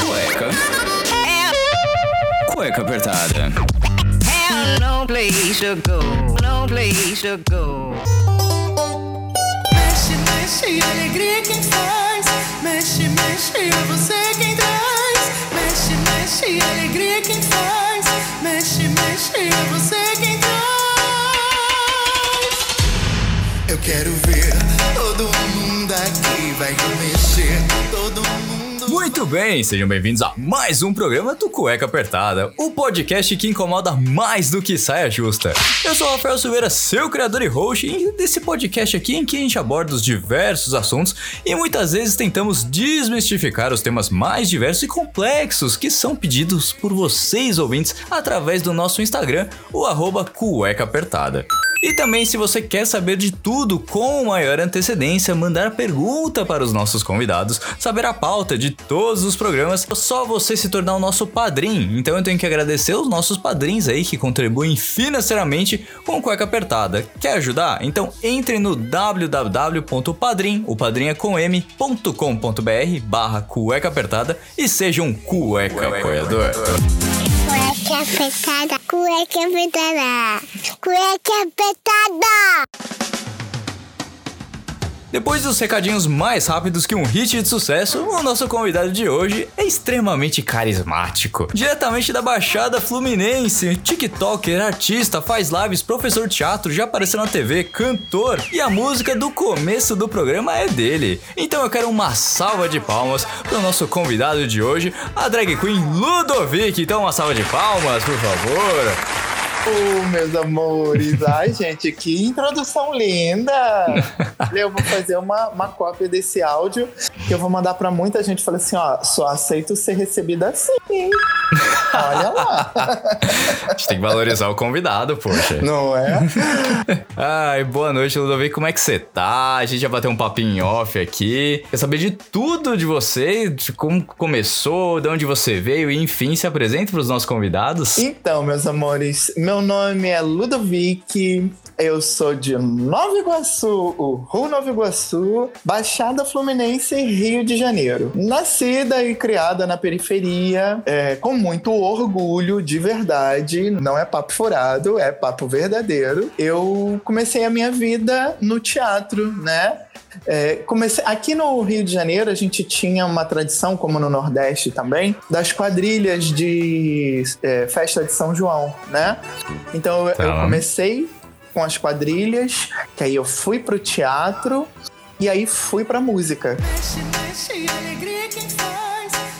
Cueca. Cueca apertada. no place to go, no place to go. Mexe, mexe, alegria quem faz. Mexe, mexe, é você quem traz. Mexe, mexe, alegria quem faz. Mexe, mexe, é você quem Eu quero ver todo mundo aqui vai mexer. Todo mundo. Muito bem, sejam bem-vindos a mais um programa do Cueca Apertada, o podcast que incomoda mais do que saia justa. Eu sou o Rafael Silveira, seu criador e host desse podcast aqui em que a gente aborda os diversos assuntos e muitas vezes tentamos desmistificar os temas mais diversos e complexos que são pedidos por vocês ouvintes através do nosso Instagram, o arroba Cueca Apertada. E também, se você quer saber de tudo com maior antecedência, mandar pergunta para os nossos convidados, saber a pauta de todos os programas, é só você se tornar o nosso padrinho. Então eu tenho que agradecer os nossos padrinhos aí que contribuem financeiramente com Cueca Apertada. Quer ajudar? Então entre no www.padrim, o padrinho é com m.com.br barra cueca apertada e seja um cueca apoiador. Cueca apertada, cueca apertada, cueca apertada. Depois dos recadinhos mais rápidos que um hit de sucesso, o nosso convidado de hoje é extremamente carismático. Diretamente da Baixada Fluminense, TikToker, artista, faz lives, professor de teatro, já apareceu na TV, cantor e a música do começo do programa é dele. Então eu quero uma salva de palmas para o nosso convidado de hoje, a drag queen Ludovic. Então uma salva de palmas, por favor. Oh, meus amores. Ai, gente, que introdução linda. Eu vou fazer uma, uma cópia desse áudio que eu vou mandar pra muita gente. Falei assim, ó, só aceito ser recebida assim. Olha lá. A gente tem que valorizar o convidado, poxa. Não é? Ai, boa noite, Ludovic. Como é que você tá? A gente já bateu um papinho off aqui. Quer saber de tudo de você, de como começou, de onde você veio e, enfim, se apresente pros nossos convidados. Então, meus amores, meu nome é Ludovic. Eu sou de Nova Iguaçu, o Rio Nova Iguaçu, Baixada Fluminense, Rio de Janeiro. Nascida e criada na periferia, é, com muito orgulho, de verdade. Não é papo furado, é papo verdadeiro. Eu comecei a minha vida no teatro, né? É, comecei aqui no Rio de Janeiro a gente tinha uma tradição, como no Nordeste também, das quadrilhas de é, festa de São João, né? Então eu, Tá. eu comecei com as quadrilhas, que aí eu fui pro teatro e aí fui pra música. Mexe, mexe, alegria quem.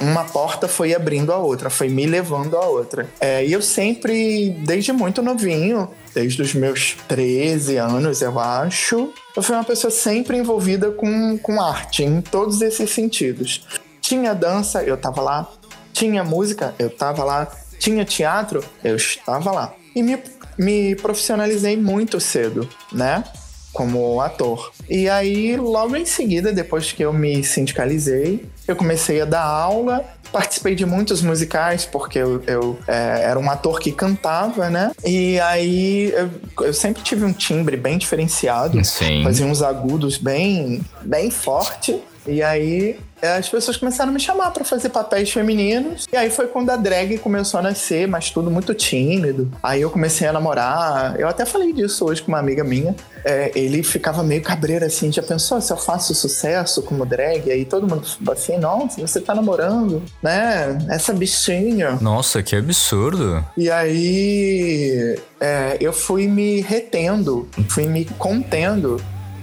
Uma porta foi abrindo a outra, foi me levando a outra. É, e eu sempre, desde muito novinho, desde os meus 13 anos, eu acho, eu fui uma pessoa sempre envolvida com, com arte, em todos esses sentidos. Tinha dança, eu tava lá. Tinha música, eu tava lá. Tinha teatro, eu estava lá. E me, me profissionalizei muito cedo, né? Como ator. E aí, logo em seguida, depois que eu me sindicalizei, eu comecei a dar aula. Participei de muitos musicais, porque eu, eu, é, era um ator que cantava, né? E aí eu, eu sempre tive um timbre bem diferenciado Sim. fazia uns agudos bem, bem forte. E aí as pessoas começaram a me chamar pra fazer papéis femininos. E aí foi quando a drag começou a nascer, mas tudo muito tímido. Aí eu comecei a namorar. Eu até falei disso hoje com uma amiga minha. É, ele ficava meio cabreiro assim, já pensou se eu faço sucesso como drag? Aí todo mundo assim, nossa, você tá namorando, né? Essa bichinha. Nossa, que absurdo. E aí é, eu fui me retendo, fui me contendo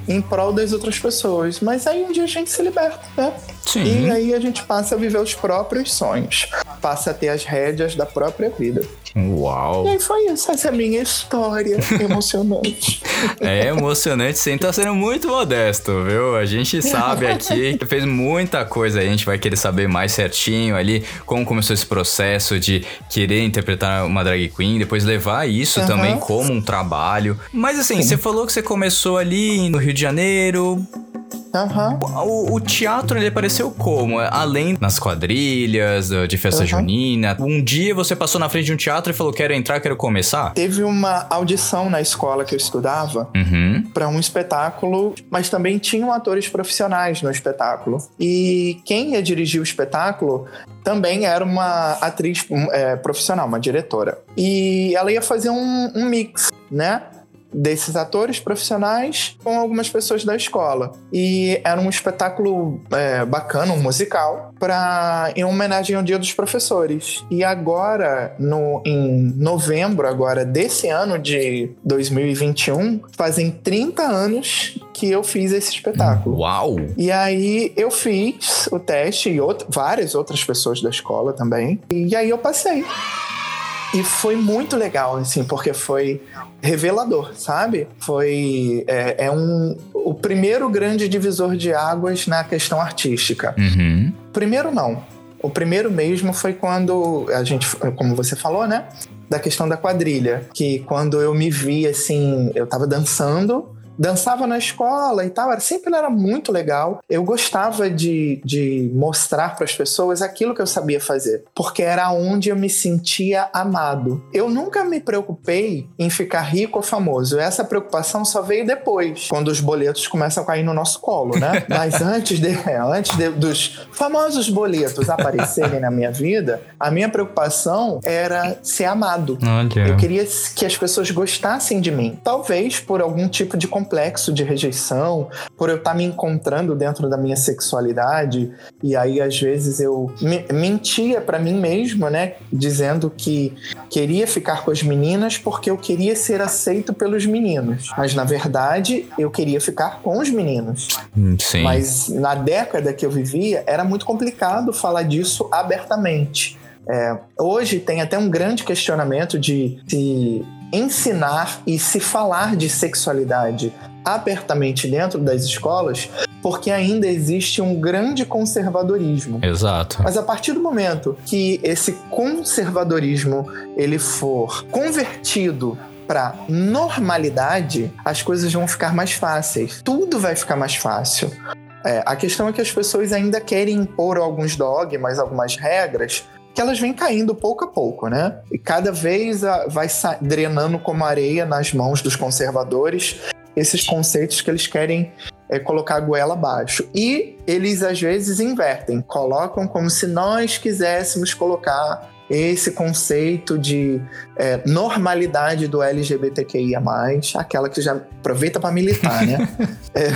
em prol das outras pessoas. Mas aí um dia a gente se liberta, né? Sim. E aí a gente passa a viver os próprios sonhos, passa a ter as rédeas da própria vida. Uau. E aí foi isso, essa é a minha história emocionante. É emocionante, sim. Tá sendo muito modesto, viu? A gente sabe aqui que fez muita coisa. A gente vai querer saber mais certinho ali como começou esse processo de querer interpretar uma drag queen, depois levar isso Aham. também como um trabalho. Mas assim, você falou que você começou ali no Rio de Janeiro. Aham. O, o teatro, ele apareceu como? Além nas quadrilhas, de festa Uhum. junina. Um dia você passou na frente de um teatro e falou, quero entrar, quero começar? Teve uma audição na escola que eu estudava Uhum. para um espetáculo, mas também tinham atores profissionais no espetáculo. E quem ia dirigir o espetáculo também era uma atriz um, é, profissional, uma diretora. E ela ia fazer um, um mix, né? Desses atores profissionais com algumas pessoas da escola. E era um espetáculo é, bacana, um musical, pra, em homenagem ao Dia dos Professores. E agora, no, em novembro agora desse ano de 2021, fazem 30 anos que eu fiz esse espetáculo. Uau! E aí eu fiz o teste e out- várias outras pessoas da escola também. E aí eu passei. E foi muito legal, assim, porque foi revelador, sabe? Foi é, é um o primeiro grande divisor de águas na questão artística. Uhum. Primeiro não. O primeiro mesmo foi quando a gente, como você falou, né? Da questão da quadrilha. Que quando eu me vi assim, eu tava dançando, dançava na escola e tal, era, sempre era muito legal. Eu gostava de, de mostrar para as pessoas aquilo que eu sabia fazer, porque era onde eu me sentia amado. Eu nunca me preocupei em ficar rico ou famoso. Essa preocupação só veio depois, quando os boletos começam a cair no nosso colo, né? Mas antes, de, antes de- dos famosos boletos aparecerem na minha vida, a minha preocupação era ser amado. Olha. Eu queria que as pessoas gostassem de mim. Talvez por algum tipo de complexo de rejeição, por eu estar me encontrando dentro da minha sexualidade. E aí, às vezes, eu me- mentia pra mim mesmo, né? Dizendo que queria ficar com as meninas porque eu queria ser aceito pelos meninos. Mas, na verdade, eu queria ficar com os meninos. Hum, Sim. Mas na década que eu vivia, era muito complicado falar disso abertamente. É, hoje tem até um grande questionamento de se ensinar e se falar de sexualidade abertamente dentro das escolas, porque ainda existe um grande conservadorismo. Exato. Mas a partir do momento que esse conservadorismo ele for convertido para normalidade, as coisas vão ficar mais fáceis. Tudo vai ficar mais fácil. É, a questão é que as pessoas ainda querem impor alguns dogmas, algumas regras, que elas vêm caindo pouco a pouco, né? E cada vez a- vai drenando como areia nas mãos dos conservadores esses conceitos que eles querem é, colocar a goela abaixo. E eles às vezes invertem, colocam como se nós quiséssemos colocar esse conceito de é, normalidade do LGBTQIA, aquela que já aproveita para militar, né? É,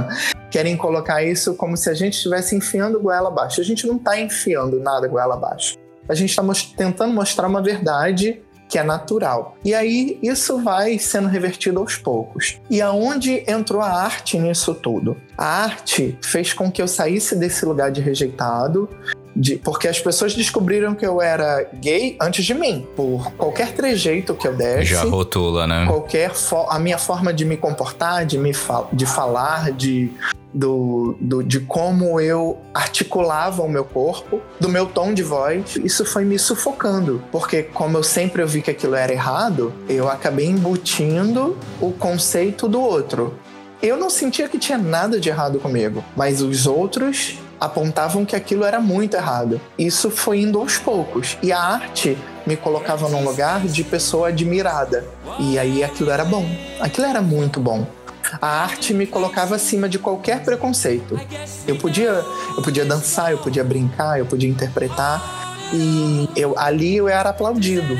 querem colocar isso como se a gente estivesse enfiando goela abaixo. A gente não está enfiando nada goela abaixo. A gente está tentando mostrar uma verdade que é natural. E aí isso vai sendo revertido aos poucos. E aonde entrou a arte nisso tudo? A arte fez com que eu saísse desse lugar de rejeitado, de- porque as pessoas descobriram que eu era gay antes de mim, por qualquer trejeito que eu desse Já rotula, né? qualquer a minha forma de me comportar, de me fal- de falar, de do, do- de como eu articulava o meu corpo, do meu tom de voz, isso foi me sufocando, porque como eu sempre ouvi que aquilo era errado, eu acabei embutindo o conceito do outro. Eu não sentia que tinha nada de errado comigo, mas os outros apontavam que aquilo era muito errado. Isso foi indo aos poucos. E a arte me colocava num lugar de pessoa admirada. E aí aquilo era bom. Aquilo era muito bom. A arte me colocava acima de qualquer preconceito. Eu podia, eu podia dançar, eu podia brincar, eu podia interpretar e eu ali eu era aplaudido.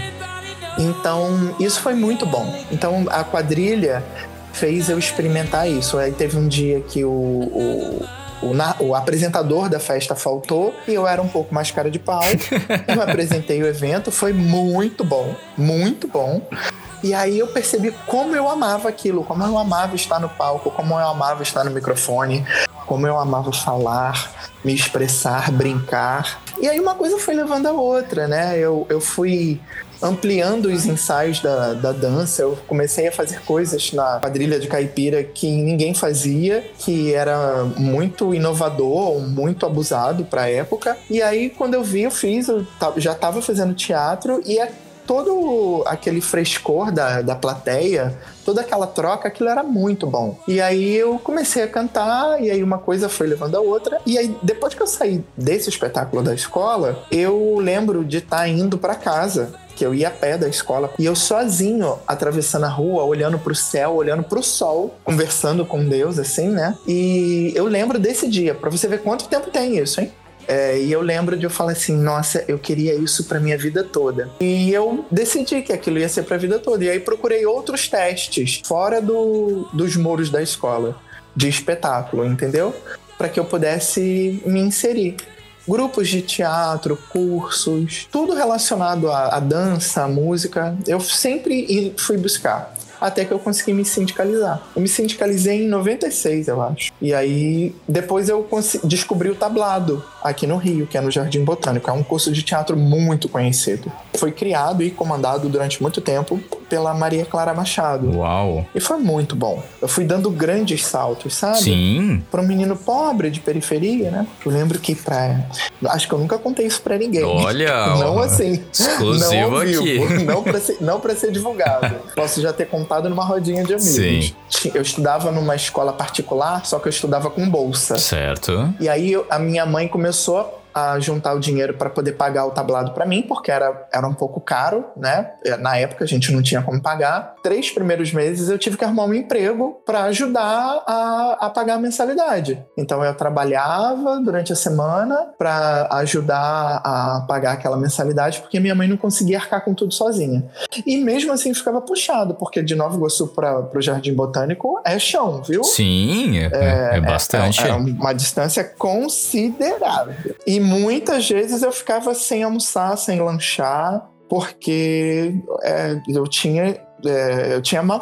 Então, isso foi muito bom. Então, a quadrilha fez eu experimentar isso. Aí teve um dia que o, o, o, na- o apresentador da festa faltou e eu era um pouco mais cara de pau. eu apresentei o evento, foi muito bom, muito bom. E aí eu percebi como eu amava aquilo, como eu amava estar no palco, como eu amava estar no microfone, como eu amava falar, me expressar, brincar. E aí uma coisa foi levando a outra, né? Eu, eu fui ampliando os ensaios da, da dança, eu comecei a fazer coisas na quadrilha de caipira que ninguém fazia, que era muito inovador, muito abusado para a época. E aí, quando eu vi, eu fiz, eu já estava fazendo teatro e todo aquele frescor da, da plateia, toda aquela troca, aquilo era muito bom. E aí eu comecei a cantar, e aí uma coisa foi levando a outra. E aí, depois que eu saí desse espetáculo da escola, eu lembro de estar indo para casa que eu ia a pé da escola e eu sozinho atravessando a rua, olhando pro céu, olhando pro sol, conversando com Deus, assim, né? E eu lembro desse dia, pra você ver quanto tempo tem isso, hein? É, e eu lembro de eu falar assim, nossa, eu queria isso pra minha vida toda. E eu decidi que aquilo ia ser pra vida toda. E aí procurei outros testes fora do, dos muros da escola de espetáculo, entendeu? Para que eu pudesse me inserir grupos de teatro, cursos, tudo relacionado à, à dança, à música, eu sempre fui buscar até que eu consegui me sindicalizar. Eu me sindicalizei em 96, eu acho. E aí, depois eu descobri o tablado aqui no Rio, que é no Jardim Botânico. É um curso de teatro muito conhecido. Foi criado e comandado durante muito tempo pela Maria Clara Machado. Uau! E foi muito bom. Eu fui dando grandes saltos, sabe? Sim. Para um menino pobre de periferia, né? Eu lembro que pra. Acho que eu nunca contei isso pra ninguém. Olha! Não assim. Exclusivo não aqui. Não pra, ser, não pra ser divulgado. Posso já ter contado numa rodinha de amigos. Sim. Eu estudava numa escola particular, só que eu estudava com bolsa. Certo. E aí a minha mãe começou a juntar o dinheiro para poder pagar o tablado para mim, porque era, era um pouco caro, né? Na época a gente não tinha como pagar. Três primeiros meses eu tive que arrumar um emprego para ajudar a, a pagar a mensalidade. Então eu trabalhava durante a semana para ajudar a pagar aquela mensalidade, porque minha mãe não conseguia arcar com tudo sozinha. E mesmo assim ficava puxado, porque de Nova Iguaçu para o Jardim Botânico é chão, viu? Sim, é, é, é bastante. É, é uma distância considerável. E muitas vezes eu ficava sem almoçar, sem lanchar, porque é, eu tinha, é, eu tinha uma,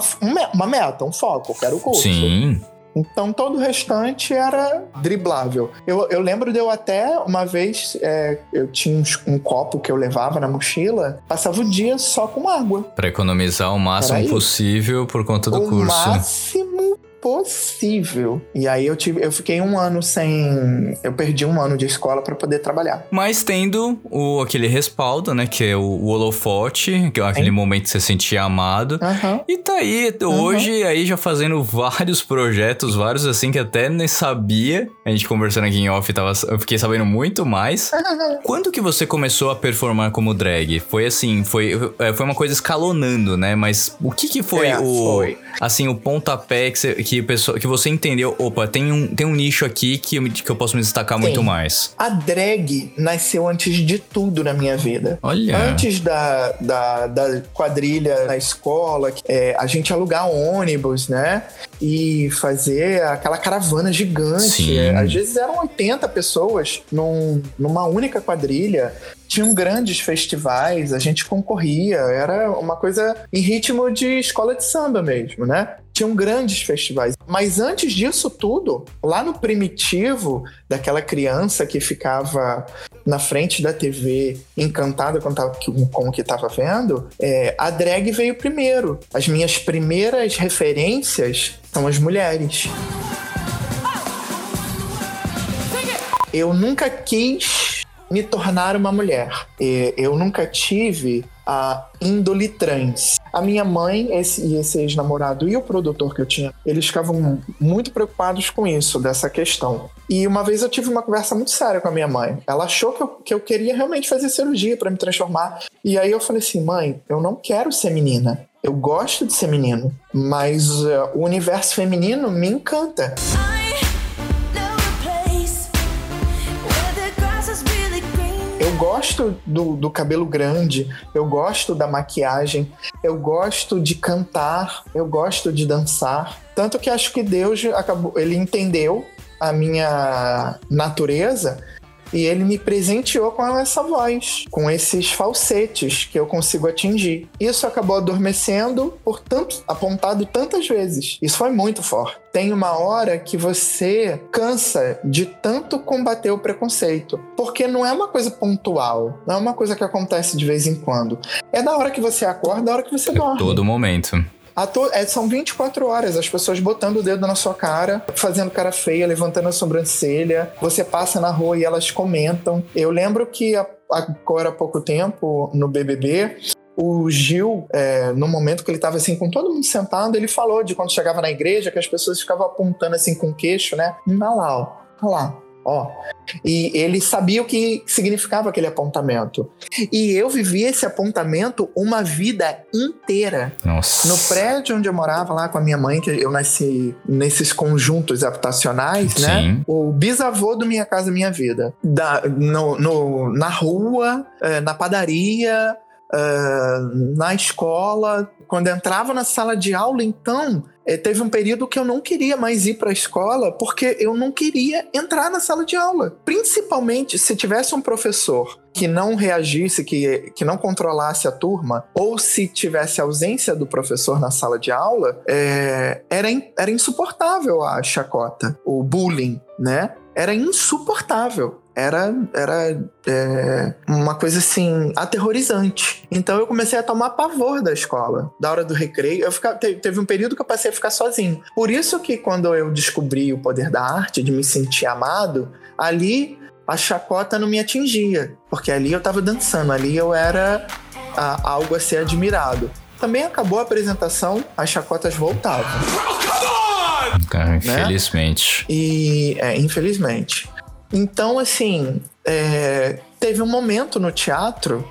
uma meta, um foco, que era o curso. Sim. Então todo o restante era driblável. Eu, eu lembro de eu até uma vez, é, eu tinha um, um, copo que eu levava na mochila, passava o dia só com água. Para economizar o máximo possível por conta do o curso. O máximo possível. E aí eu tive, eu fiquei um ano sem, eu perdi um ano de escola para poder trabalhar. Mas tendo o aquele respaldo, né, que é o, o holofote, que é aquele Sim. momento que você sentia amado. Uhum. E tá aí hoje uhum. aí já fazendo vários projetos, vários assim que até nem sabia. A gente conversando aqui em off, tava, eu fiquei sabendo muito mais. Uhum. Quando que você começou a performar como drag? Foi assim, foi, é, foi uma coisa escalonando, né? Mas o que que foi é, o foi. assim o pontapé que, você, que que, pessoa, que você entendeu, opa, tem um, tem um nicho aqui que eu, que eu posso me destacar tem. muito mais? A drag nasceu antes de tudo na minha vida. Olha. Antes da, da, da quadrilha na escola, é, a gente alugar ônibus, né? E fazer aquela caravana gigante. Sim. Às vezes eram 80 pessoas num, numa única quadrilha tinham grandes festivais, a gente concorria, era uma coisa em ritmo de escola de samba mesmo, né? Tinham grandes festivais. Mas antes disso tudo, lá no primitivo daquela criança que ficava na frente da TV, encantada com, com o que estava vendo, é, a drag veio primeiro. As minhas primeiras referências são as mulheres. Eu nunca quis me tornar uma mulher. Eu nunca tive a índole trans. A minha mãe esse, e esse ex-namorado e o produtor que eu tinha, eles ficavam muito preocupados com isso, dessa questão. E uma vez eu tive uma conversa muito séria com a minha mãe. Ela achou que eu, que eu queria realmente fazer cirurgia para me transformar. E aí eu falei assim: mãe, eu não quero ser menina. Eu gosto de ser menino, mas uh, o universo feminino me encanta. Eu gosto do, do cabelo grande, eu gosto da maquiagem, eu gosto de cantar, eu gosto de dançar. Tanto que acho que Deus acabou, ele entendeu a minha natureza e ele me presenteou com essa voz, com esses falsetes que eu consigo atingir. Isso acabou adormecendo por tanto, apontado tantas vezes. Isso foi muito forte. Tem uma hora que você cansa de tanto combater o preconceito, porque não é uma coisa pontual, não é uma coisa que acontece de vez em quando. É da hora que você acorda, da hora que você é dorme. Todo momento. To... É, são 24 horas, as pessoas botando o dedo na sua cara, fazendo cara feia, levantando a sobrancelha. Você passa na rua e elas comentam. Eu lembro que agora há pouco tempo, no BBB, o Gil, é, no momento que ele estava assim, com todo mundo sentado, ele falou de quando chegava na igreja que as pessoas ficavam apontando assim com o queixo, né? Olha lá, ó, lá, ó. E ele sabia o que significava aquele apontamento. E eu vivi esse apontamento uma vida inteira. Nossa. No prédio onde eu morava lá com a minha mãe, que eu nasci nesses conjuntos habitacionais, né? Sim. O bisavô do Minha Casa Minha Vida. Da, no, no- na rua, eh, na padaria, na escola. Quando entrava na sala de aula, então, eh, teve um período que eu não queria mais ir para a escola porque eu não queria entrar na sala de aula. Principalmente se tivesse um professor que não reagisse, que, que não controlasse a turma, ou se tivesse ausência do professor na sala de aula, eh, era, era insuportável a chacota, o bullying, né? Era insuportável. Era, era é, uma coisa assim, aterrorizante. Então eu comecei a tomar pavor da escola. Da hora do recreio, eu ficava, te- teve um período que eu passei a ficar sozinho. Por isso que quando eu descobri o poder da arte, de me sentir amado, ali a chacota não me atingia. Porque ali eu tava dançando, ali eu era ah, algo a ser admirado. Também acabou a apresentação, as chacotas voltavam. Cara, infelizmente. E, é, infelizmente. Então, assim, é, teve um momento no teatro,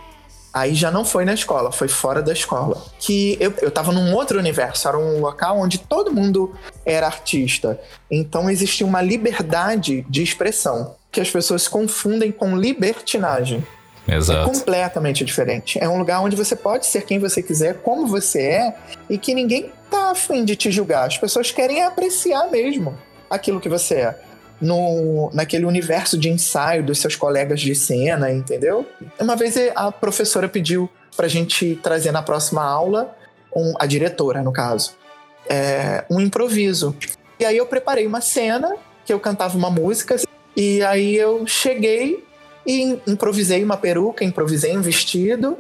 aí já não foi na escola, foi fora da escola, que eu, eu tava num outro universo, era um local onde todo mundo era artista. Então existia uma liberdade de expressão, que as pessoas confundem com libertinagem. É Exato. completamente diferente. É um lugar onde você pode ser quem você quiser, como você é, e que ninguém tá afim de te julgar. As pessoas querem apreciar mesmo aquilo que você é. No, naquele universo de ensaio dos seus colegas de cena, entendeu? Uma vez a professora pediu pra gente trazer na próxima aula, um- a diretora, no caso, é, um improviso. E aí eu preparei uma cena que eu cantava uma música, e aí eu cheguei e improvisei uma peruca, improvisei um vestido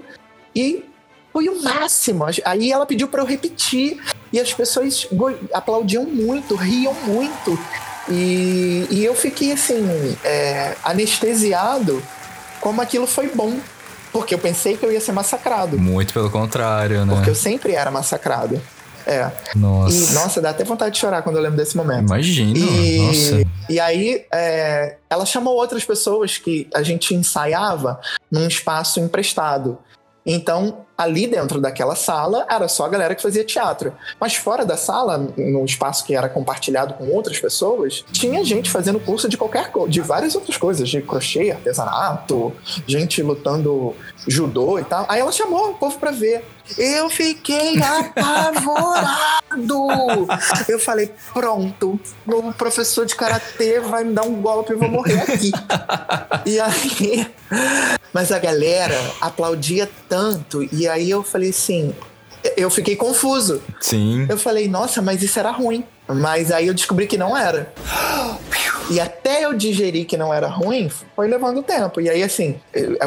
e foi o máximo. Aí ela pediu para eu repetir e as pessoas aplaudiam muito, riam muito. E, e eu fiquei assim, é, anestesiado como aquilo foi bom. Porque eu pensei que eu ia ser massacrado. Muito pelo contrário, né? Porque eu sempre era massacrado. É. Nossa. E, nossa, dá até vontade de chorar quando eu lembro desse momento. Imagino. E, Nossa. e aí, é, ela chamou outras pessoas que a gente ensaiava num espaço emprestado. Então, ali dentro daquela sala, era só a galera que fazia teatro. Mas fora da sala, no espaço que era compartilhado com outras pessoas, tinha gente fazendo curso de qualquer coisa, de várias outras coisas, de crochê, artesanato, gente lutando judô e tal. Aí ela chamou o povo pra ver. Eu fiquei apavorado. Eu falei, pronto, o professor de karatê vai me dar um golpe e eu vou morrer aqui. e aí, mas a galera aplaudia tanto e aí eu falei assim, eu fiquei confuso. Sim. Eu falei, nossa, mas isso era ruim. Mas aí eu descobri que não era. E até eu digerir que não era ruim, foi levando tempo. E aí, assim,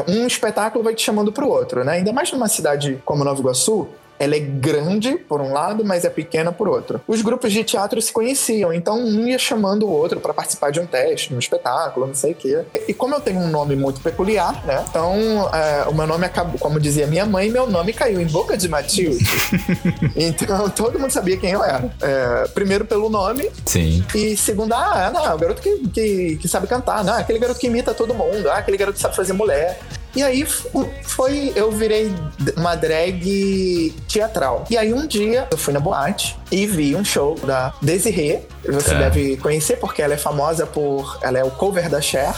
um espetáculo vai te chamando pro outro, né? Ainda mais numa cidade como Nova Iguaçu, ela é grande por um lado, mas é pequena por outro. Os grupos de teatro se conheciam, então um ia chamando o outro para participar de um teste, um espetáculo, não sei o quê. E como eu tenho um nome muito peculiar, né? Então é, o meu nome acabou, como dizia minha mãe, meu nome caiu em boca de Matilde. então todo mundo sabia quem eu era. É, primeiro pelo nome, Sim. e segundo, ah, não, é o garoto que, que, que sabe cantar, não, é aquele garoto que imita todo mundo, ah, aquele garoto que sabe fazer mulher. E aí foi, eu virei uma drag teatral. E aí um dia eu fui na boate e vi um show da Desiree. Você É. deve conhecer porque ela é famosa por. Ela é o cover da Cher.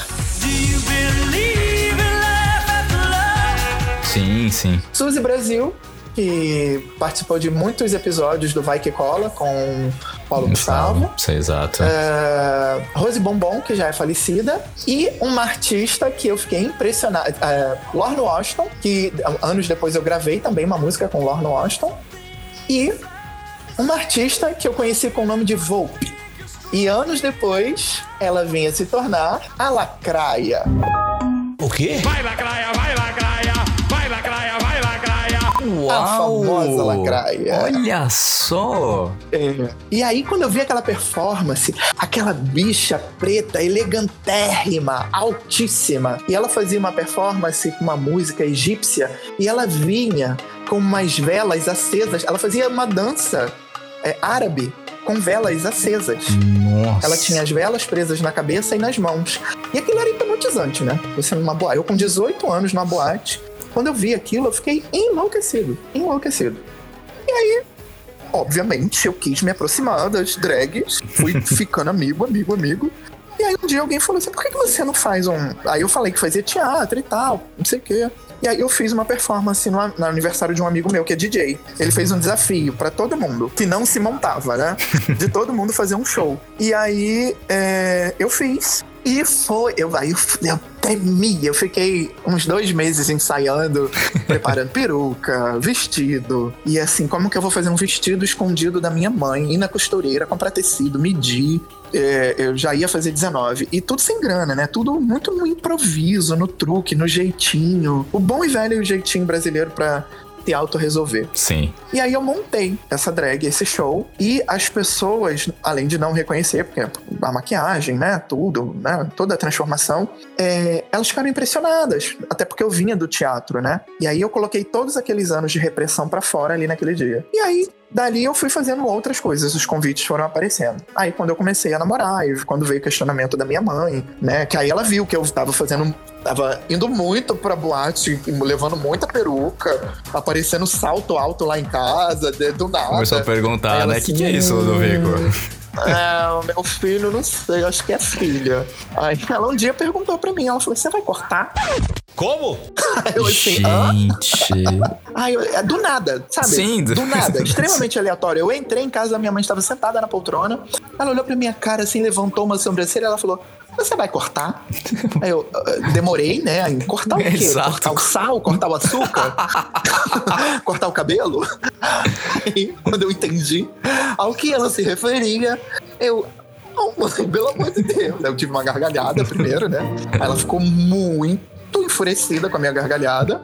Sim, sim. Suzy Brasil, que participou de muitos episódios do Vai Que Cola com Paulo Gustavo. Isso é exato. É, Rose Bombom, que já é falecida, e uma artista que eu fiquei impressionado, é, Lorna Washington, que anos depois eu gravei também uma música com Lorna Washington, e uma artista que eu conheci com o nome de Volpe. E anos depois, ela vinha se tornar a Lacraia. O quê? Vai lacraia, vai lacraia, Uau! A famosa lacraia. Olha só! É. E aí, quando eu vi aquela performance, aquela bicha preta, elegantérrima, altíssima, e ela fazia uma performance com uma música egípcia, e ela vinha com umas velas acesas, ela fazia uma dança é, árabe com velas acesas. Nossa. Ela tinha as velas presas na cabeça e nas mãos. E aquilo era hipnotizante, né? Você numa boate. Eu com 18 anos numa boate, quando eu vi aquilo, eu fiquei enlouquecido. Enlouquecido. E aí, obviamente, eu quis me aproximar das drags. Fui ficando amigo, amigo, amigo. E aí um dia alguém falou assim, por que, que você não faz um... Aí eu falei que fazia teatro e tal, não sei o quê. E aí eu fiz uma performance no, no aniversário de um amigo meu que é DJ. Ele fez um desafio pra todo mundo, que não se montava, né? De todo mundo fazer um show. E aí é, eu fiz. E foi, eu, aí eu, eu tremi, eu fiquei uns dois meses ensaiando, preparando peruca, vestido. E assim, como que eu vou fazer um vestido escondido da minha mãe? Ir na costureira, comprar tecido, medir. É, eu já ia fazer 19. E tudo sem grana, né? Tudo muito no improviso, no truque, no jeitinho. O bom e velho jeitinho brasileiro pra se auto-resolver. Sim. E aí eu montei essa drag, esse show, e as pessoas, além de não reconhecer, porque a maquiagem, né, tudo, né, toda a transformação, é, elas ficaram impressionadas, até porque eu vinha do teatro, né? E aí eu coloquei todos aqueles anos de repressão pra fora ali naquele dia. E aí Dali eu fui fazendo outras coisas, os convites foram aparecendo. Aí quando eu comecei a namorar, e quando veio o questionamento da minha mãe, né? Que aí ela viu que eu tava fazendo. Tava indo muito pra boate, levando muita peruca, aparecendo salto alto lá em casa, de- do nada. Começou a perguntar, né? O que, que é isso, Ludovico? É, o meu filho, não sei, acho que é filha. Aí ela um dia perguntou pra mim, ela falou: Você vai cortar? Como? Eu assim, hã? Gente. Aí eu, é do nada, sabe? Sim, do- do nada, extremamente aleatório. Eu entrei em casa, minha mãe estava sentada na poltrona. Ela olhou pra minha cara assim, levantou uma sobrancelha e ela falou: Você vai cortar? Aí eu ah, demorei, né? Em cortar o quê? Exato. Cortar o sal, cortar o açúcar? cortar o cabelo? Aí, quando eu entendi ao que ela se referia, eu. Oh, mãe, pelo amor de Deus. Eu tive uma gargalhada primeiro, né? Aí ela ficou muito enfurecida com a minha gargalhada.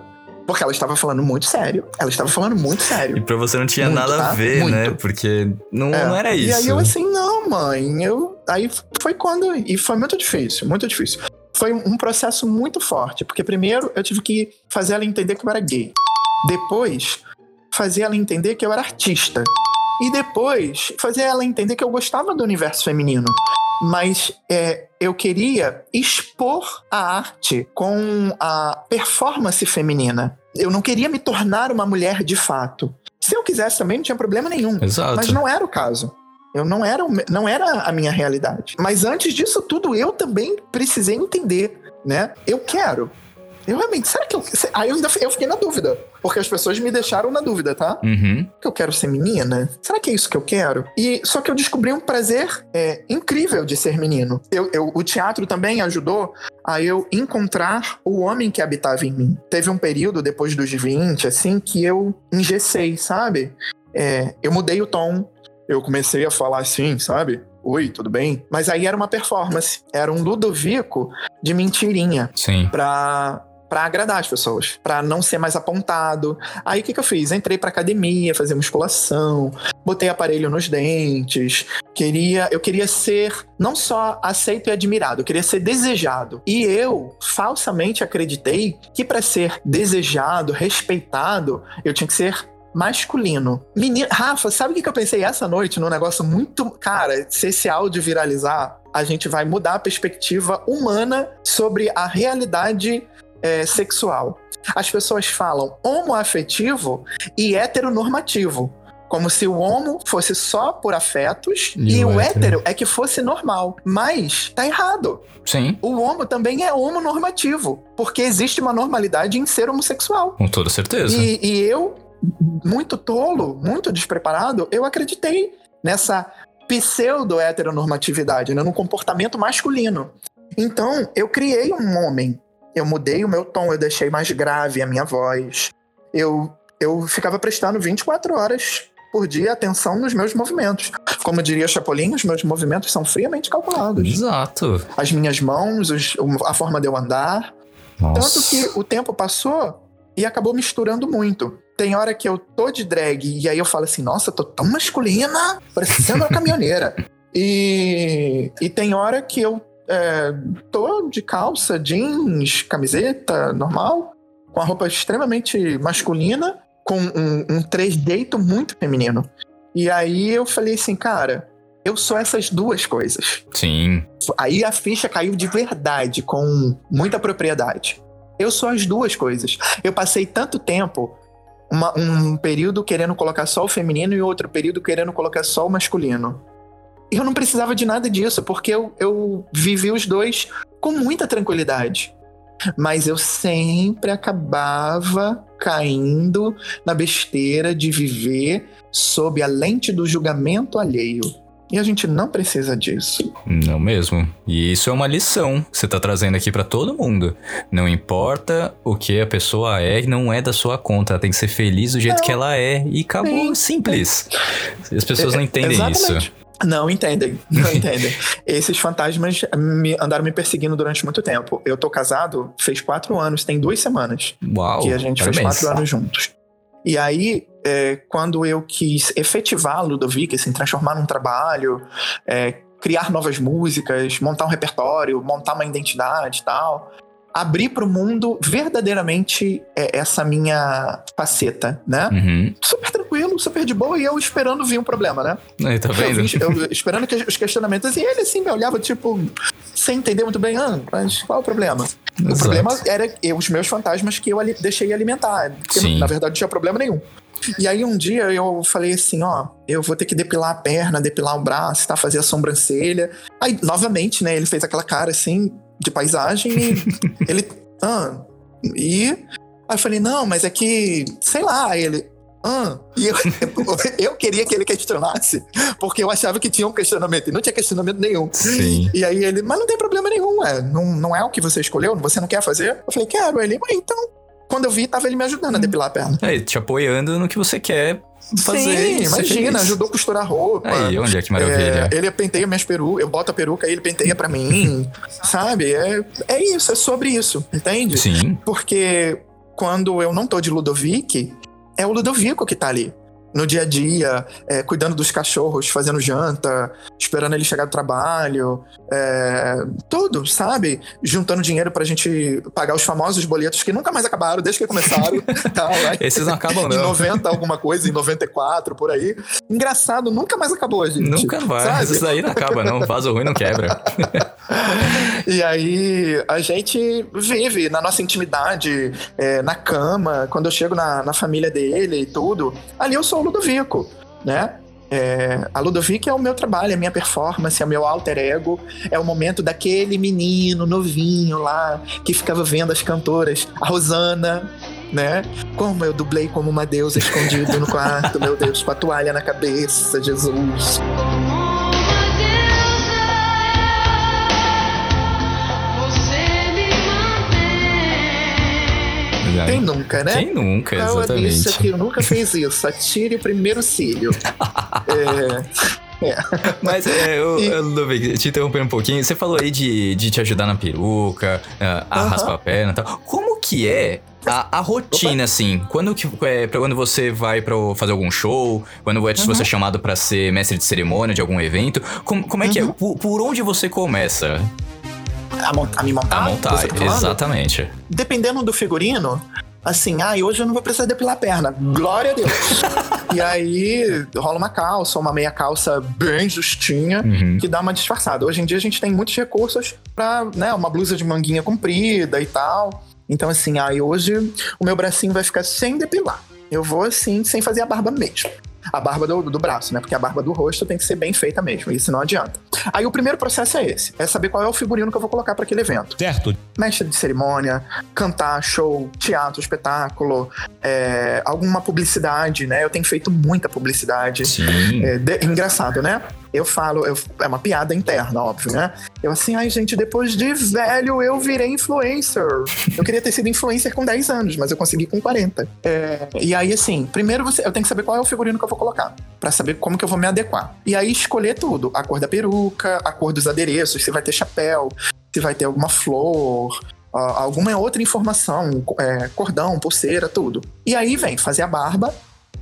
Porque ela estava falando muito sério. Ela estava falando muito E sério. pra você não tinha Muito, nada a tá? ver, Muito. né? Porque não, É. não era isso. E aí eu assim, não, mãe, eu. Aí foi quando. E foi muito difícil, muito difícil. Foi um processo muito forte, porque primeiro eu tive que fazer ela entender que eu era gay. Depois, fazer ela entender que eu era artista. E depois, fazer ela entender que eu gostava do universo feminino. Mas é, eu queria expor a arte com a performance feminina. Eu não queria me tornar uma mulher de fato. Se eu quisesse também, não tinha problema nenhum. Exato. Mas não era o caso. Eu não era, não era a minha realidade. Mas antes disso tudo, eu também precisei entender, né? Eu quero. Eu realmente, será que eu. Aí eu, ainda, eu fiquei na dúvida. Porque as pessoas me deixaram na dúvida, tá? Uhum. Que eu quero ser menina? Será que é isso que eu quero? E só que eu descobri um prazer é, incrível de ser menino. Eu, eu- o teatro também ajudou a eu encontrar o homem que habitava em mim. Teve um período depois dos 20, assim, que eu engessei, sabe? É, eu mudei o tom. Eu comecei a falar assim, sabe? Oi, tudo bem? Mas aí era uma performance. Era um Ludovico de mentirinha Sim. pra, pra agradar as pessoas, pra não ser mais apontado. Aí o que, que eu fiz? Entrei pra academia, fazer musculação, botei aparelho nos dentes, queria, eu queria ser não só aceito e admirado, eu queria ser desejado. E eu falsamente acreditei que pra ser desejado, respeitado, eu tinha que ser masculino. Menino, Rafa, sabe o que que eu pensei essa noite num negócio muito. Cara, se esse áudio viralizar, a gente vai mudar a perspectiva humana sobre a realidade é, sexual. As pessoas falam homoafetivo e heteronormativo. Como se o homo fosse só por afetos E e, o hétero? hétero é que fosse normal. Mas tá errado. Sim. O homo também é homonormativo. Porque existe uma normalidade em ser homossexual. Com toda certeza. E, e eu, muito tolo, muito despreparado, eu acreditei nessa pseudo-heteronormatividade, né, no comportamento masculino. Então, eu criei um homem. Eu mudei o meu tom, eu deixei mais grave a minha voz. Eu, eu ficava prestando 24 horas por dia atenção nos meus movimentos. Como diria Chapolin, os meus movimentos são friamente calculados. Exato. As minhas mãos, os- a forma de eu andar, Nossa. tanto que o tempo passou e acabou misturando muito. Tem hora que eu tô de drag e aí eu falo assim, nossa, tô tão masculina, parecendo uma caminhoneira. E, e tem hora que eu é, tô de calça, jeans, camiseta, normal, com a roupa extremamente masculina, com um, um trejeito muito feminino. E aí eu falei assim, cara, eu sou essas duas coisas. Sim. Aí a ficha caiu de verdade, com muita propriedade. Eu sou as duas coisas. Eu passei tanto tempo, uma- um período querendo colocar só o feminino e outro período querendo colocar só o masculino. E eu não precisava de nada disso, porque eu, eu vivi os dois com muita tranquilidade. Mas eu sempre acabava caindo na besteira de viver sob a lente do julgamento alheio. E a gente não precisa disso. Não mesmo. E isso é uma lição que você tá trazendo aqui pra todo mundo. Não importa o que a pessoa é, não é da sua conta. Ela tem que ser feliz do jeito que ela é. E acabou. Sim, Simples. As pessoas não entendem Exatamente. isso. Não entendem, não entendem. Esses fantasmas me, andaram me perseguindo durante muito tempo. Eu tô casado, fez quatro anos, tem duas semanas Uau. que a gente fez quatro anos juntos. E aí, é, quando eu quis efetivar a Ludovic, assim, transformar num trabalho, é, criar novas músicas, montar um repertório, montar uma identidade e tal, abrir para o mundo verdadeiramente é, essa minha faceta, né? Uhum. Super tranquilo, super de boa, e eu esperando vir um problema, né? Aí, tá Eu vendo? vim- eu esperando que os questionamentos, e ele assim me olhava, tipo, sem entender muito bem, ah, mas qual é o problema? O Exato. problema era eu- os meus fantasmas que eu deixei alimentar. Porque, Sim. na verdade, não tinha problema nenhum. E aí um dia eu falei assim, ó, eu vou ter que depilar a perna, depilar o braço, tá? Fazer a sobrancelha. Aí, novamente, né, ele fez aquela cara assim, de paisagem, e ele. Ah, e. Aí eu falei, não, mas é que. Sei lá, ele. Ah, e eu, eu queria que ele questionasse, porque eu achava que tinha um questionamento, e não tinha questionamento nenhum. Sim. E aí ele, mas não tem problema nenhum, é, não, não é o que você escolheu, você não quer fazer? Eu falei, quero. Ele, "Ué, então. Quando eu vi, tava ele me ajudando a depilar a perna. Aí, te apoiando no que você quer fazer. Sim, imagina, ajudou a costurar roupa. Aí, onde é que maravilha. É, ele penteia minhas perucas, eu boto a peruca e ele penteia pra mim, sabe? É, é isso, é sobre isso, entende? Sim. Porque quando eu não tô de Ludovic, é o Ludovico que tá ali. No dia a dia, é, cuidando dos cachorros, fazendo janta, esperando ele chegar do trabalho, é, tudo, sabe? Juntando dinheiro pra gente pagar os famosos boletos que nunca mais acabaram, desde que começaram. aí, Esses não acabam, em não. 90, alguma coisa, em 94, por aí. Engraçado, nunca mais acabou, gente. Nunca vai. sabe? Isso daí não acaba, não. Vaso ruim não quebra. E aí a gente vive na nossa intimidade, é, na cama, quando eu chego na, na família dele e tudo. Ali eu sou Ludovico, né? É, a Ludovic é o meu trabalho, é a minha performance, é o meu alter ego. É o momento daquele menino novinho lá que ficava vendo as cantoras, a Rosana, né? Como eu dublei como uma deusa escondido no quarto, meu Deus, com a toalha na cabeça, Jesus. Quem nunca, né? Quem nunca, Qual a Alicia exatamente. que nunca fez isso? Atire o primeiro cílio. é, Mas, é, eu, E- eu, te interrompendo um pouquinho, você falou aí de, de te ajudar na peruca, a, a Aham. raspar a perna e tal. Como que é a, a rotina, assim? Quando, que, é, quando você vai pra fazer algum show, quando você Uhum. é chamado pra ser mestre de cerimônia de algum evento, como, como é que é? Uhum. Por, por onde você começa a, a me montar? a montar? tá? Exatamente. Dependendo do figurino, assim, ah, hoje eu não vou precisar depilar a perna. Glória a Deus. e aí rola uma calça, uma meia calça bem justinha, Uhum. que dá uma disfarçada. Hoje em dia a gente tem muitos recursos pra, né, uma blusa de manguinha comprida e tal. Então, assim, aí hoje o meu bracinho vai ficar sem depilar. Eu vou assim, sem fazer a barba mesmo. A barba do, do braço, né? Porque a barba do rosto tem que ser bem feita mesmo. Isso não adianta. Aí o primeiro processo é esse: é saber qual é o figurino que eu vou colocar para aquele evento Certo. mestre de cerimônia, cantar, show, teatro, espetáculo, é, alguma publicidade, né? Eu tenho feito muita publicidade. Sim. É, de- engraçado, né? Eu falo, eu- é uma piada interna, óbvio, né? Eu assim, ai gente, depois de velho eu virei influencer. Eu queria ter sido influencer com 10 anos, mas eu consegui com 40. É, e aí, assim, primeiro você, eu tenho que saber qual é o figurino que eu vou colocar, Pra saber como que eu vou me adequar. E aí escolher tudo: a cor da peruca, a cor dos adereços, se vai ter chapéu, se vai ter alguma flor. alguma outra informação, é, cordão, pulseira, tudo. E aí vem fazer a barba,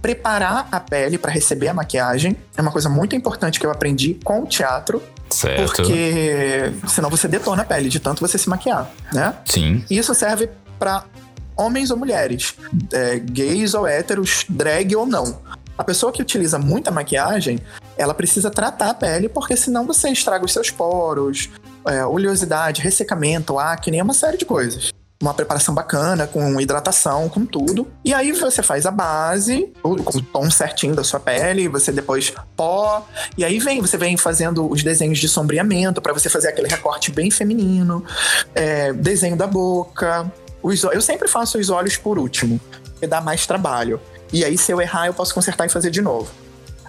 preparar a pele para receber a maquiagem. É uma coisa muito importante que eu aprendi com o teatro, Certo. porque senão você detona a pele de tanto você se maquiar, né? Sim. E isso serve para homens ou mulheres, é, gays ou héteros, drag ou não. A pessoa que utiliza muita maquiagem, ela precisa tratar a pele, porque senão você estraga os seus poros, é, oleosidade, ressecamento, acne, é uma série de coisas. Uma preparação bacana, com hidratação, com tudo. E aí você faz a base, com o tom certinho da sua pele, você depois pó. E aí vem, você vem fazendo os desenhos de sombreamento para você fazer aquele recorte bem feminino, é, desenho da boca. Os, eu sempre faço os olhos por último, porque dá mais trabalho. E aí, se eu errar, eu posso consertar e fazer de novo.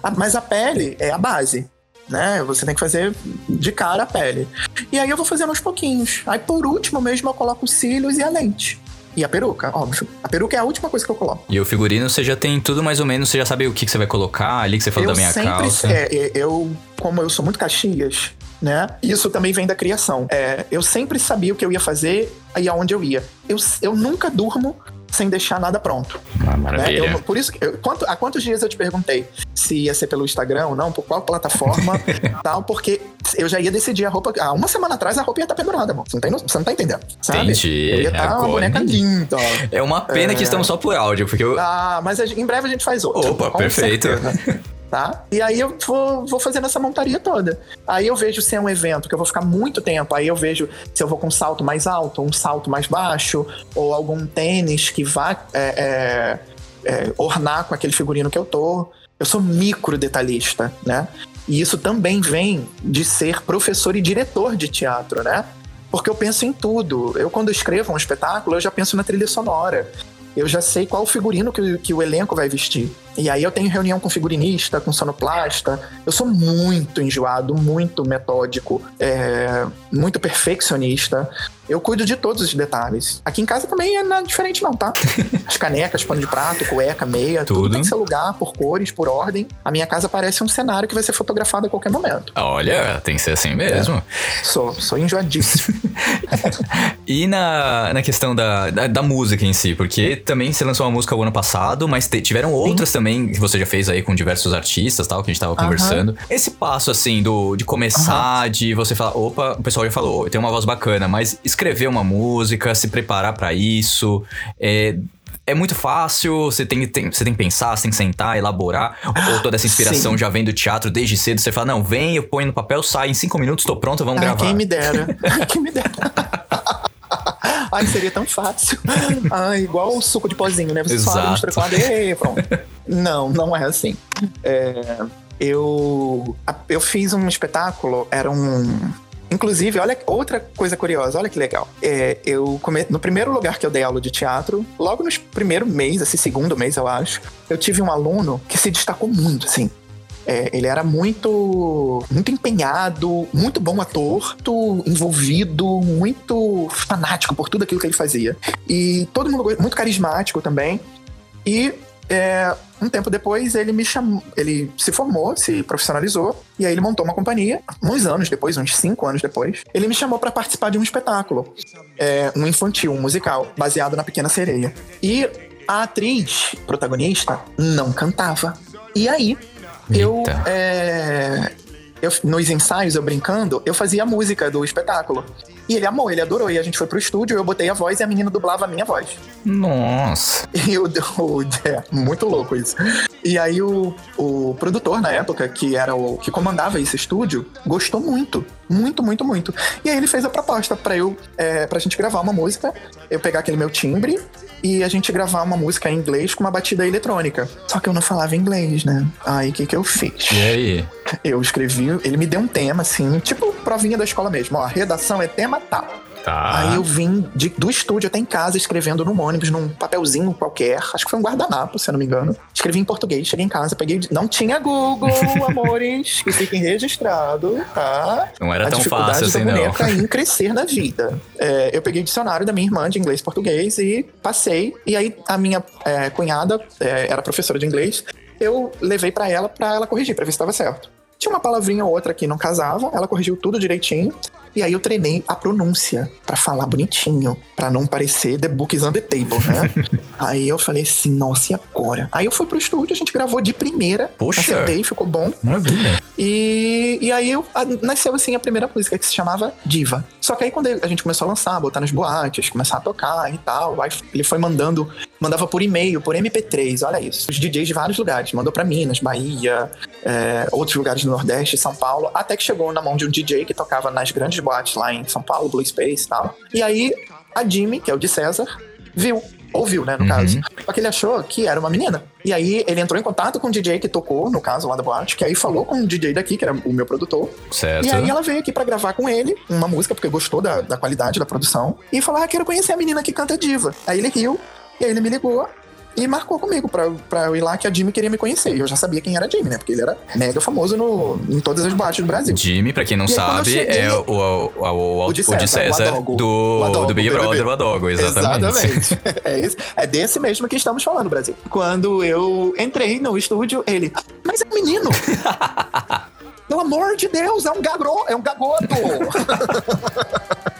Ah, mas a pele é a base, né? Você tem que fazer de cara a pele. E aí eu vou fazendo aos pouquinhos. Aí, por último mesmo, eu coloco os cílios e a lente. E a peruca, óbvio. A peruca é a última coisa que eu coloco. E o figurino, você já tem tudo mais ou menos, você já sabe o que, que você vai colocar ali, que você falou eu da minha sempre, calça. é, é, eu, como eu sou muito caxias, né? Isso também vem da criação. É, eu sempre sabia o que eu ia fazer e aonde eu ia. Eu, eu nunca durmo sem deixar nada pronto. Ah, né? Eu- por isso, eu- quanto, há quantos dias eu te perguntei se ia ser pelo Instagram ou não, por qual plataforma, tal, porque eu já ia decidir a roupa. Há uma semana atrás a roupa ia estar pendurada, amor. Você não, tem, você não tá entendendo. Sabe? Entendi. Eu ia estar uma Agora boneca linda. É uma pena que estamos só por áudio, porque eu. Ah, mas gente- em breve a gente faz outro. Opa, perfeito. certeza. Tá? E aí eu vou, vou fazendo essa montaria toda. Aí eu vejo se é um evento que eu vou ficar muito tempo. Aí eu vejo se eu vou com um salto mais alto, um salto mais baixo, ou algum tênis que vá é, é, é, ornar com aquele figurino que eu tô. Eu sou micro detalhista, né? E isso também vem de ser professor e diretor de teatro, né? Porque eu penso em tudo. Eu, quando escrevo um espetáculo, eu já penso na trilha sonora. Eu já sei qual o figurino que, que o elenco vai vestir. E aí eu tenho reunião com figurinista, com sonoplasta. Eu sou muito enjoado, muito metódico, é, muito perfeccionista. Eu cuido de todos os detalhes. Aqui em casa também é nada diferente, não, tá? As canecas, pano de prato, cueca, meia, tudo, Tudo. tem seu lugar, por cores, por ordem. A minha casa parece um cenário que vai ser fotografado a qualquer momento. Olha, tem que ser assim mesmo. Sou, sou enjoadíssimo. E na, na questão da, da, da música em si, porque também você lançou uma música o ano passado, mas te- tiveram outras também que você já fez aí com diversos artistas tal, que a gente tava conversando. Esse passo, assim, do, de começar, de você falar, opa, o pessoal já falou, tem uma voz bacana, mas escrever uma música, se preparar pra isso, é. É muito fácil, você tem, tem- você tem que pensar, você tem que sentar, elaborar, ou toda essa inspiração Sim. já vem do teatro desde cedo, você fala, não, vem, eu ponho no papel, sai em cinco minutos, tô pronto, vamos Ai, gravar. quem me dera. Ai, quem me dera. Ai, seria tão fácil. Ai, igual o suco de pozinho, né? Você só abre Exato. mistura com água e pronto. Não, não é assim. É, eu, eu fiz um espetáculo, era um... Inclusive, olha outra coisa curiosa, olha que legal. É, eu come... No primeiro lugar que eu dei aula de teatro, logo no primeiro mês, esse segundo mês, eu acho, eu tive um aluno que se destacou muito, assim. É, ele era muito, muito empenhado, muito bom ator, muito envolvido, muito fanático por tudo aquilo que ele fazia. E todo mundo muito carismático também. E é, um tempo depois ele me chamou, ele se formou, se profissionalizou, e aí ele montou uma companhia. Uns anos depois, uns cinco anos depois, ele me chamou para participar de um espetáculo, é, um infantil, um musical, baseado na Pequena Sereia. E a atriz protagonista não cantava. E aí eu, é, eu nos ensaios, eu brincando, eu fazia a música do espetáculo. E ele amou, ele adorou. E a gente foi pro estúdio, eu botei a voz e a menina dublava a minha voz. Nossa. E o, o- é, muito louco isso. E aí o, o produtor na época, que era o que comandava esse estúdio, gostou muito. Muito, muito, muito. E aí ele fez a proposta pra eu, é, pra gente gravar uma música, eu pegar aquele meu timbre e a gente gravar uma música em inglês com uma batida eletrônica. Só que eu não falava inglês, né? Aí o que que eu fiz? E aí? Eu escrevi, ele me deu um tema assim, tipo provinha da escola mesmo. Ó, a redação é tema tal. Tá. Aí eu vim de- do estúdio até em casa escrevendo num ônibus, num papelzinho qualquer. Acho que foi um guardanapo, se eu não me engano. Escrevi em português, cheguei em casa, peguei. Não tinha Google, amores, que fiquem registrado, tá? Não era a tão dificuldade fácil da assim, não. boneca em crescer na vida. É, eu peguei o dicionário da minha irmã de inglês e português e passei. E aí a minha é, cunhada é, era professora de inglês. Eu levei pra ela pra ela corrigir, pra ver se estava certo. Tinha uma palavrinha ou outra que não casava, ela corrigiu tudo direitinho. E aí eu treinei a pronúncia pra falar bonitinho, pra não parecer The Book is on the Table, né? aí eu falei assim, nossa, e agora? Aí eu fui pro estúdio, a gente gravou de primeira, Poxa. acertei, ficou bom. Maravilha. E, e aí eu, a- nasceu assim a primeira música que se chamava Diva. Só que aí quando a gente começou a lançar, botar nas boates, começar a tocar e tal, aí ele foi mandando, mandava por e-mail, por MP3, olha isso. Os DJs de vários lugares, mandou pra Minas, Bahia, é, outros lugares do Nordeste, São Paulo, até que chegou na mão de um DJ que tocava nas grandes boates lá em São Paulo, Blue Space e tal. E aí a Jimmy, que é o de César, viu. Ouviu, né, no Uhum. caso. Só que ele achou que era uma menina. E aí ele entrou em contato com o DJ que tocou, no caso, lá da boate, que aí falou com o DJ daqui, que era o meu produtor. Certo. E aí ela veio aqui pra gravar com ele uma música, porque gostou da, da qualidade da produção. E falou: Ah, quero conhecer a menina que canta diva. Aí ele riu, e aí ele me ligou. E marcou comigo pra, pra eu ir lá que a Jimmy queria me conhecer. E eu já sabia quem era a Jimmy, né? Porque ele era mega famoso no, em todas as boates do Brasil. Jimmy, pra quem não E sabe, cheguei- é o, o, o, o, O de o César, de César o do, O do Big. Brother, o Adogo, exatamente. Exatamente. é, isso. é desse mesmo que estamos falando, Brasil. Quando eu entrei no estúdio, ele. Mas é menino! Pelo amor de Deus, é um gagro, é um gagoto!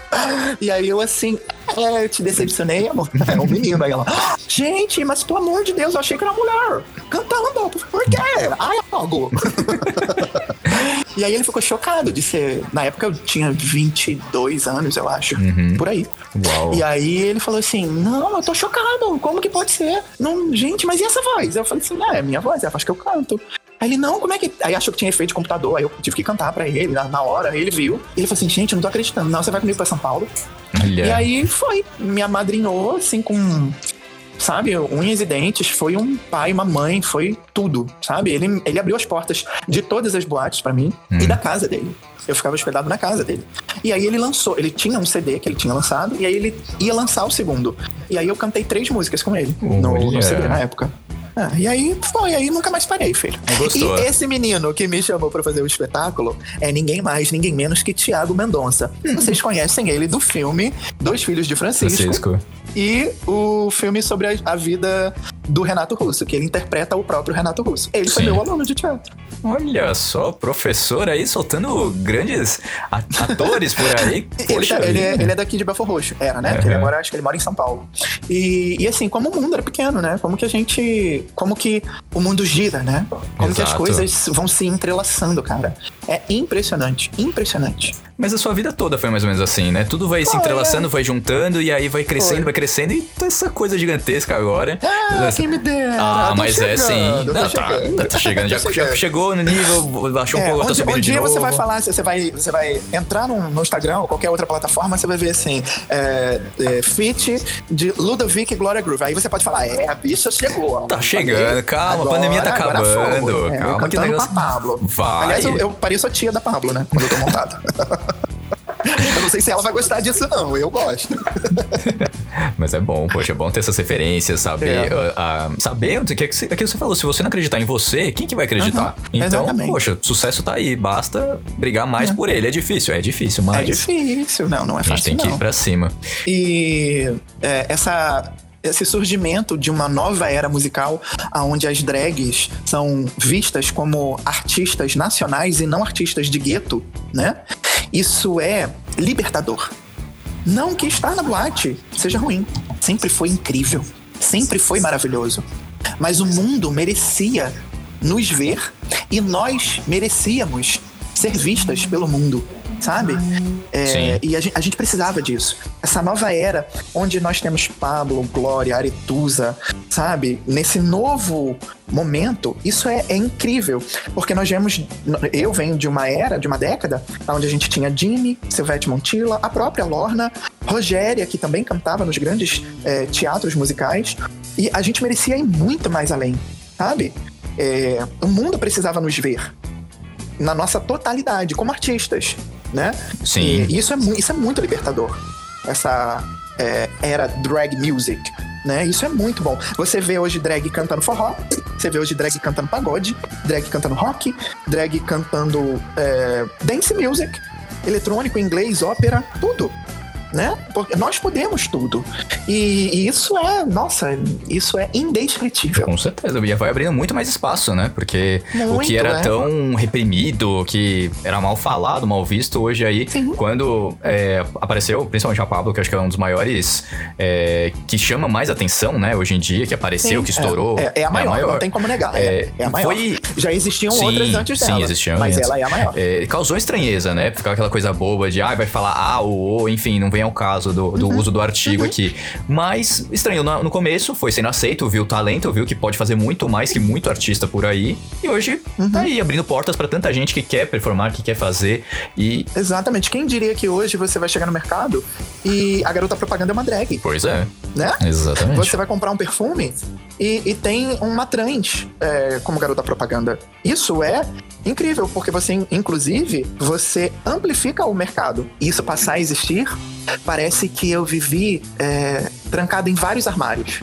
e aí eu assim, é, eu te decepcionei, amor. É um menino. Aí ela, gente, mas pelo amor de Deus, eu achei que era uma mulher. Cantando, por quê? Ai, algo. E aí ele ficou chocado de ser. Na época eu tinha 22 anos, eu acho. Por aí. Uau. E aí ele falou assim: Não, eu tô chocado. Como que pode ser? Não, gente, mas e essa voz? Eu falei assim: Ah, é minha voz, é a voz que eu canto. Aí ele, não, como é que. Aí achou que tinha efeito de computador, aí eu tive que cantar pra ele na, na hora, aí ele viu. E ele falou assim: gente, eu não tô acreditando. Não, você vai comigo pra São Paulo. Olha. E aí foi, me amadrinhou, assim, com. Sabe, unhas e dentes, foi um pai, uma mãe, foi tudo, sabe? Ele, ele abriu as portas de todas as boates pra mim e da casa dele. Eu ficava hospedado na casa dele. E aí ele lançou, ele tinha um CD que ele tinha lançado, e aí ele ia lançar o segundo. E aí eu cantei três músicas com ele no, no CD na época. Ah, e aí foi, aí nunca mais parei, filho. Gostou. E esse menino que me chamou pra fazer o espetáculo é ninguém mais, ninguém menos que Tiago Mendonça. Vocês conhecem ele do filme Dois Filhos de Francisco. Francisco. E o filme sobre a, a vida do Renato Russo, que ele interpreta o próprio Renato Russo. Ele foi Sim. meu aluno de teatro. Olha só, professor aí soltando grandes atores por aí. Ele, tá- ele é, ele é daqui de Belfor Roxo, era, né? Aham. Ele agora acho que ele mora em São Paulo. E, e assim, como o mundo era pequeno, né? Como que a gente. Como que o mundo gira, né? Como que as Exato. coisas vão se entrelaçando, cara. É impressionante, impressionante. Mas a sua vida toda foi mais ou menos assim, né? Tudo vai se entrelaçando, vai juntando e aí vai crescendo, Foi. vai crescendo e tá essa coisa gigantesca agora. Ah, quem me dera. Ah, tô mas é sim. tô Não, tá, chegando. tá, tá chegando. Já, chegando. chegou no nível, baixou um É, pouco, tá onde, subindo um dia você vai falar, você vai, você vai entrar no, no Instagram ou qualquer outra plataforma, você vai ver assim, é, é, feat de Ludovic e Gloria Groove. Aí você pode falar, é, a bicha chegou. Tá chegando, calma, a pandemia tá acabando. É, calma, que negócio- Pablo. Vai. Aliás, eu, eu pareço a tia da Pablo, né? Quando eu tô montado. eu não sei se ela vai gostar disso, não. Eu gosto. Mas é bom, poxa, é bom ter essas referências, saber. É. ah, ah, saber o que, é que você- é que você falou. Se você não acreditar em você, quem que vai acreditar? Aham, então, exatamente. poxa, sucesso tá aí. Basta brigar mais por ele. É difícil, é difícil, mas. É difícil, não, não é A gente fácil, tem que não. ir pra cima. E é, essa, esse surgimento de uma nova era musical, onde as drags são vistas como artistas nacionais e não artistas de gueto, né? Isso é libertador. Não que estar na boate seja ruim. Sempre foi incrível. Sempre foi maravilhoso. Mas o mundo merecia nos ver e nós merecíamos ser vistas pelo mundo, sabe? É, e a gente, a gente precisava disso. Essa nova era, onde nós temos Pablo, Glória, Aretusa, sabe? Nesse novo momento, isso é, é incrível. Porque nós vemos. Eu venho de uma era, de uma década, onde a gente tinha Jimmy, Silvete Montilla, a própria Lorna, Rogéria, que também cantava nos grandes eh, teatros musicais. E a gente merecia ir muito mais além, sabe? É, o mundo precisava nos ver na nossa totalidade, como artistas, né? Sim. E isso é, isso é muito libertador. Essa é, era drag music, né? Isso é muito bom. Você vê hoje drag cantando forró, você vê hoje drag cantando pagode, drag cantando rock, drag cantando é, dance music, eletrônico, inglês, ópera, tudo. Né? Porque nós podemos tudo. E, e isso é, nossa, isso é indescritível. Com certeza, e vai abrindo muito mais espaço, né? Porque o Muito, que era é. tão reprimido, que era mal falado, mal visto, hoje aí, Sim. quando é, apareceu, principalmente a Pablo, que acho que é um dos maiores é, que chama mais atenção, né? Hoje em dia, que apareceu, Sim, que estourou. É, é a maior, não tem como negar. É, é a maior. Foi, Já existiam Sim, outras antes sim, dela. existiam mas antes. ela é a maior. É, causou estranheza, né? Ficava aquela coisa boba de, ah, vai falar ah, o, o, enfim, não vem ao caso do, do Uhum. uso do artigo aqui. Mas estranhou no, no começo, foi sendo aceito, viu o talento, viu que pode fazer muito mais que muito artista por aí. E hoje Uhum. tá aí abrindo portas pra tanta gente que quer performar, que quer fazer. E, Exatamente. Quem diria que hoje você vai chegar no mercado e a garota propaganda é uma drag, pois é, né? exatamente. Você vai comprar um perfume e, e tem uma trans é, como garota propaganda. Isso é incrível, porque você, inclusive, você amplifica o mercado. E isso passar a existir, parece que eu vivi é, trancado em vários armários.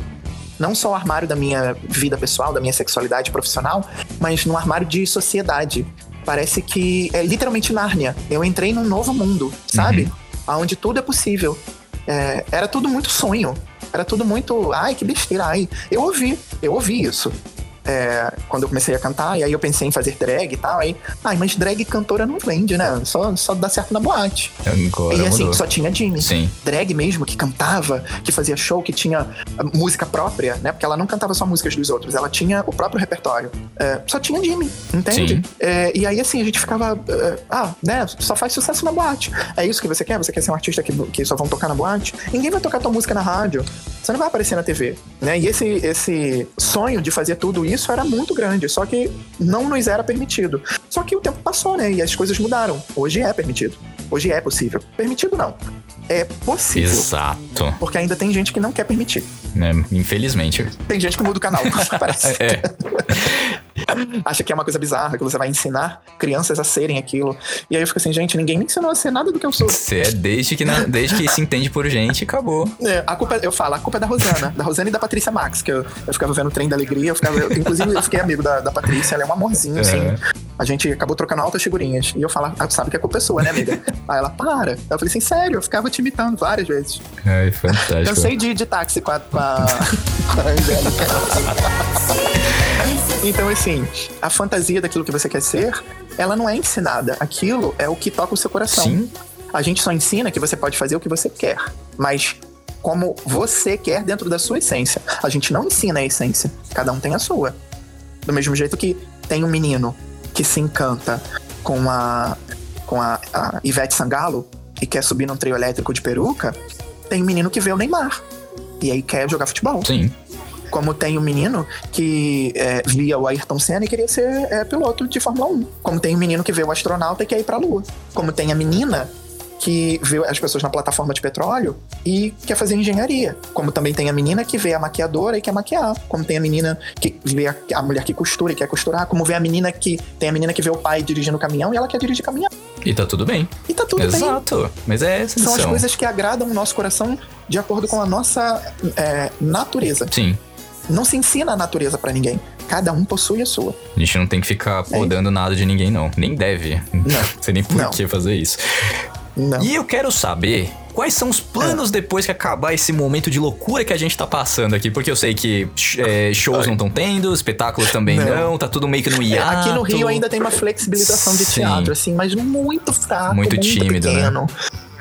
Não só o armário da minha vida pessoal, da minha sexualidade profissional, mas no armário de sociedade. Parece que é literalmente Nárnia. Eu entrei num novo mundo, sabe? Onde tudo é possível. É, era tudo muito sonho. Era tudo muito. Ai, que besteira. Ai. Eu ouvi, eu ouvi isso. É, quando eu comecei a cantar, e aí eu pensei em fazer drag e tal. Aí, ai, mas drag cantora não vende, né? Só, só dá certo na boate. Agora e assim, mudou. só tinha Jimmy. Sim. Drag mesmo, que cantava, que fazia show, que tinha música própria, né? Porque ela não cantava só músicas dos outros, ela tinha o próprio repertório. É, só tinha Jimmy, entende? É, e aí, assim, a gente ficava. é, ah, né? Só faz sucesso na boate. É isso que você quer? Você quer ser um artista que, que só vão tocar na boate? Ninguém vai tocar tua música na rádio. Você não vai aparecer na TV, né? E esse, esse sonho de fazer tudo isso era muito grande, só que não nos era permitido. Só que o tempo passou, né? E as coisas mudaram. Hoje é permitido. Hoje é possível. Permitido não. É possível. Exato. Porque ainda tem gente que não quer permitir. Né? Infelizmente. Tem gente que muda o canal, parece. É. Acha que é uma coisa bizarra, que você vai ensinar crianças a serem aquilo. E aí eu fico assim, gente, ninguém me ensinou a ser nada do que eu sou. Você é desde que, na- desde que se entende por gente, acabou. É, a culpa, eu falo, a culpa é da Rosana, da Rosana e da Patrícia Max, que eu, eu ficava vendo o trem da alegria, eu ficava, eu- inclusive eu fiquei amigo da, da Patrícia, ela é um amorzinho, É. assim. A gente acabou trocando altas figurinhas. E eu falo, ah, sabe que é culpa é sua, né, amiga? aí ela, para. Eu falei assim, sério, eu ficava te imitando várias vezes. Ai, fantástico. Cansei de de táxi com a, com a, com a Angélica. Então, assim, a fantasia daquilo que você quer ser, ela não é ensinada. Aquilo é o que toca o seu coração. Sim. A gente só ensina que você pode fazer o que você quer, mas como você quer dentro da sua essência. A gente não ensina a essência, cada um tem a sua. Do mesmo jeito que tem um menino que se encanta com a com a, a Ivete Sangalo e quer subir num trio elétrico de peruca, tem um menino que vê o Neymar e aí quer jogar futebol. Sim. Como tem um menino que é, via o Ayrton Senna e queria ser é, piloto de Fórmula 1. Como tem um menino que vê o astronauta e quer ir pra Lua. Como tem a menina que vê as pessoas na plataforma de petróleo e quer fazer engenharia. Como também tem a menina que vê a maquiadora e quer maquiar. Como tem a menina que vê a, a mulher que costura e quer costurar. Como vê a menina que. Tem a menina que vê o pai dirigindo caminhão e ela quer dirigir caminhão. E tá tudo bem. E tá tudo bem. Exato. Mas é essa São as coisas que agradam o nosso coração de acordo com a nossa é, natureza. Sim. Não se ensina a natureza pra ninguém. Cada um possui a sua. A gente não tem que ficar podando nada de ninguém, não. Nem deve. Não sei nem por Não. que fazer isso. Não. E eu quero saber quais são os planos depois que acabar esse momento de loucura que a gente tá passando aqui. Porque eu sei que é, shows não estão tendo, espetáculos também não. Não. tá tudo meio que no É, hiato. aqui no Rio ainda tem uma flexibilização de Sim. teatro, assim, mas muito fraco, Muito muito, tímido, né?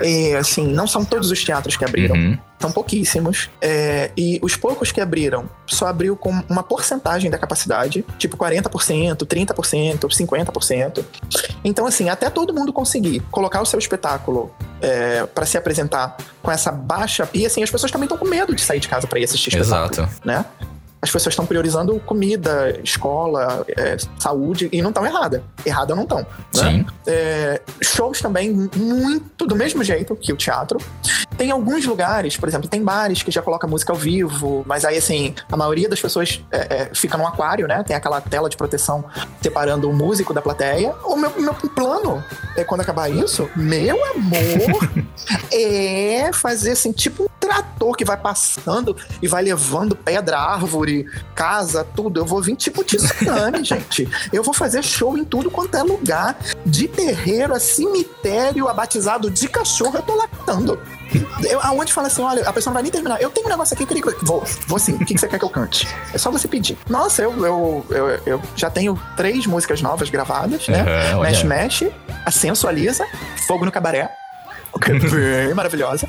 É, assim, não são todos os teatros que abriram. Uhum. São pouquíssimos. É, e os poucos que abriram só abriu com uma porcentagem da capacidade, tipo 40%, 30%, 50%. Então, assim, até todo mundo conseguir colocar o seu espetáculo é, para se apresentar com essa baixa. E assim, as pessoas também estão com medo de sair de casa para ir assistir espetáculo. Exato. Né? As pessoas estão priorizando comida, escola, é, saúde, e não estão errada. Errada não estão. Né? Sim. É, shows também, muito do mesmo jeito que o teatro. Tem alguns lugares, por exemplo, tem bares que já colocam música ao vivo, mas aí, assim, a maioria das pessoas é, é, fica num aquário, né? Tem aquela tela de proteção separando o músico da plateia. O meu, meu plano é quando acabar isso, meu amor, é fazer, assim, tipo que vai passando e vai levando pedra, árvore, casa, tudo. Eu vou vir tipo tsunami, gente. Eu vou fazer show em tudo quanto é lugar. De terreiro a cemitério, a batizado de cachorro, eu tô lactando. Eu, aonde fala assim, olha, a pessoa não vai nem terminar. Eu tenho um negócio aqui, eu queria que. Vou, vou sim. O que, que você quer que eu cante? É só você pedir. Nossa, eu, eu, eu, eu já tenho três músicas novas gravadas, né? Olha. Mexe, mexe, a sensualiza, fogo no cabaré. que é bem maravilhosa.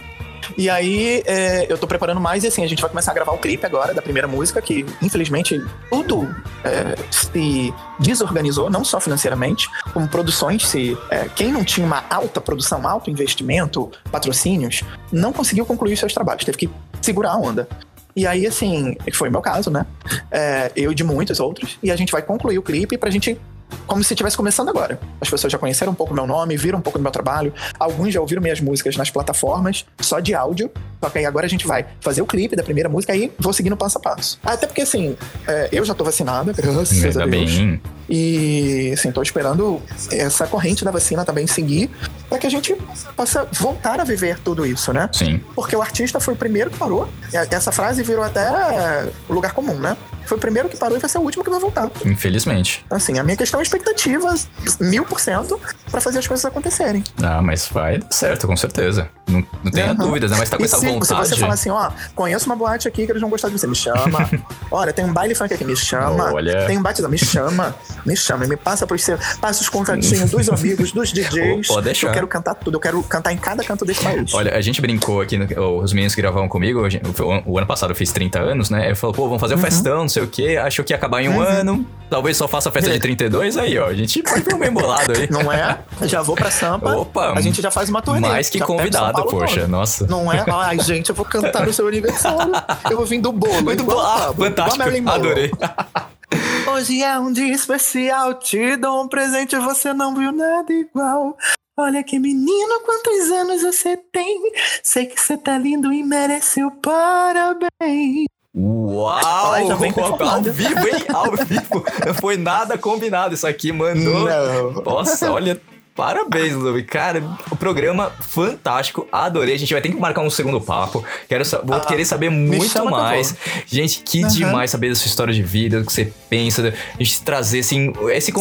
E aí, é, eu tô preparando mais e assim, a gente vai começar a gravar o clipe agora da primeira música, que infelizmente tudo é, se desorganizou, não só financeiramente, como produções se. é, quem não tinha uma alta produção, alto investimento, patrocínios, não conseguiu concluir seus trabalhos, teve que segurar a onda. E aí, assim, foi o meu caso, né? É, eu e de muitos outros. E a gente vai concluir o clipe pra gente. Como se estivesse começando agora. As pessoas já conheceram um pouco meu nome, viram um pouco do meu trabalho. Alguns já ouviram minhas músicas nas plataformas, só de áudio. Só que aí agora a gente vai fazer o clipe da primeira música e vou seguindo passo a passo. Até porque, assim, é, eu já tô vacinada, graças a Ainda Deus. bem. E, assim, tô esperando essa corrente da vacina também seguir para que a gente possa voltar a viver tudo isso, né? Sim. Porque o artista foi o primeiro que parou. Essa frase virou até lugar comum, né? Foi o primeiro que parou e vai ser o último que vai voltar. Infelizmente. Assim, a minha questão é expectativa, mil por cento, pra fazer as coisas acontecerem. Ah, mas vai dar certo, com certeza. Não, não tenha Aham. dúvidas, né? Mas tá com E essa se, vontade. Se você falar assim, ó, conheço uma boate aqui que eles vão gostar de você, me chama. Olha, tem um baile funk aqui, me chama. Olha. Tem um batidão, me chama. Me chama, me passa pros seus, passa os contatinhos dos amigos, dos DJs. Pode deixar. Eu quero cantar tudo, eu quero cantar em cada canto desse país. Olha, a gente brincou aqui, no- os meninos que gravavam comigo, o, o ano passado eu fiz 30 anos, né? Eu falou, pô, vamos Uhum. fazer um festão, não sei o quê. Achou que ia acabar em um ano. Talvez só faça a festa de 32, aí, ó. A gente foi bem bolado aí. Não é? Já vou pra Sampa. Opa, A gente já faz uma turnê. mais que convidado, Paulo poxa, nossa. Não é? Ai, gente, eu vou cantar no seu aniversário. Eu vou vir do bolo. Muito bom. Ah, fantástico. Adorei. Hoje é um dia especial, te dou um presente, você não viu nada igual. Olha que menino, quantos anos você tem? Sei que você tá lindo e merece o parabéns. Uau! Ai, já vem ao vivo, hein? Ao vivo. Não foi nada combinado. Isso aqui mandou. Não. Nossa, olha. Parabéns, Lubi. Cara, o programa fantástico. Adorei. A gente vai ter que marcar um segundo papo. Quero vou Ah, querer saber muito chama que mais. Gente, que Aham. demais saber da sua história de vida, o que você pensa. A gente trazer, assim. Esse,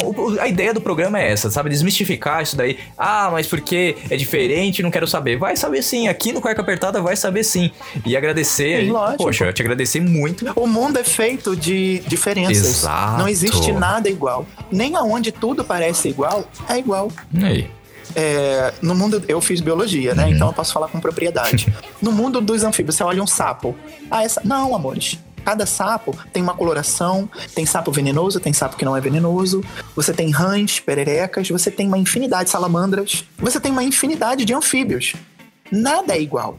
a ideia do programa é essa, sabe? Desmistificar isso daí. Ah, mas porque é diferente, não quero saber. Vai saber sim. Aqui no Cueca Apertada vai saber sim. E agradecer. Sim, lógico. Poxa, eu te agradecer muito. O mundo é feito de diferenças. Exato. Não existe nada igual. Nem aonde tudo parece igual, é igual. E aí? É, no mundo, eu fiz biologia, Uhum. né? Então eu posso falar com propriedade. no mundo dos anfíbios, você olha um sapo. Ah, essa. Não, amores. Cada sapo tem uma coloração, tem sapo venenoso, tem sapo que não é venenoso, você tem rãs, pererecas, você tem uma infinidade de salamandras, você tem uma infinidade de anfíbios. Nada é igual.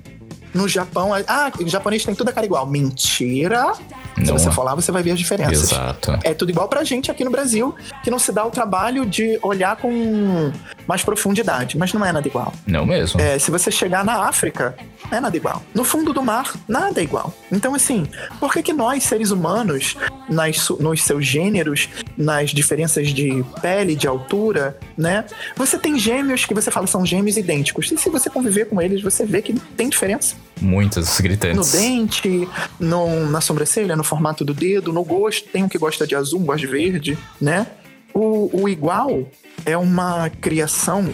No Japão, ah, o japonês tem tudo a cara igual. Mentira! Se Não você é. for lá, você vai ver as diferenças. Exato. É tudo igual pra gente aqui no Brasil, que não se dá o trabalho de olhar com mais profundidade, mas não é nada igual. Não mesmo. É, se você chegar na África, não é nada igual. No fundo do mar, nada é igual. Então, assim, por que, que nós, seres humanos, nas, nos seus gêneros, nas diferenças de pele, de altura, né? Você tem gêmeos que você fala são gêmeos idênticos. E se você conviver com eles, você vê que tem diferença. Muitas No gritantes. dente, no, na sobrancelha, no formato do dedo, no gosto. Tem um que gosta de azul, um gosta de verde, né? O, o igual é uma criação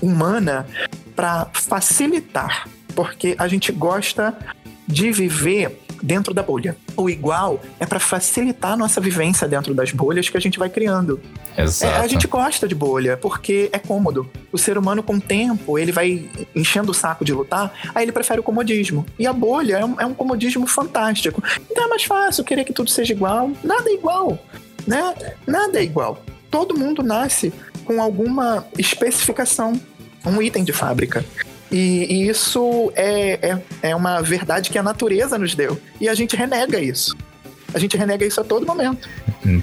humana para facilitar, porque a gente gosta de viver dentro da bolha. O igual é para facilitar a nossa vivência dentro das bolhas que a gente vai criando. Exato. É, a gente gosta de bolha porque é cômodo. O ser humano, com o tempo, ele vai enchendo o saco de lutar, aí ele prefere o comodismo. E a bolha é um, é um comodismo fantástico. Então é mais fácil querer que tudo seja igual. Nada é igual, né? Nada é igual. Todo mundo nasce com alguma especificação, um item de fábrica. E, e isso é, é, é uma verdade que a natureza nos deu. E a gente renega isso. A gente renega isso a todo momento. Hum.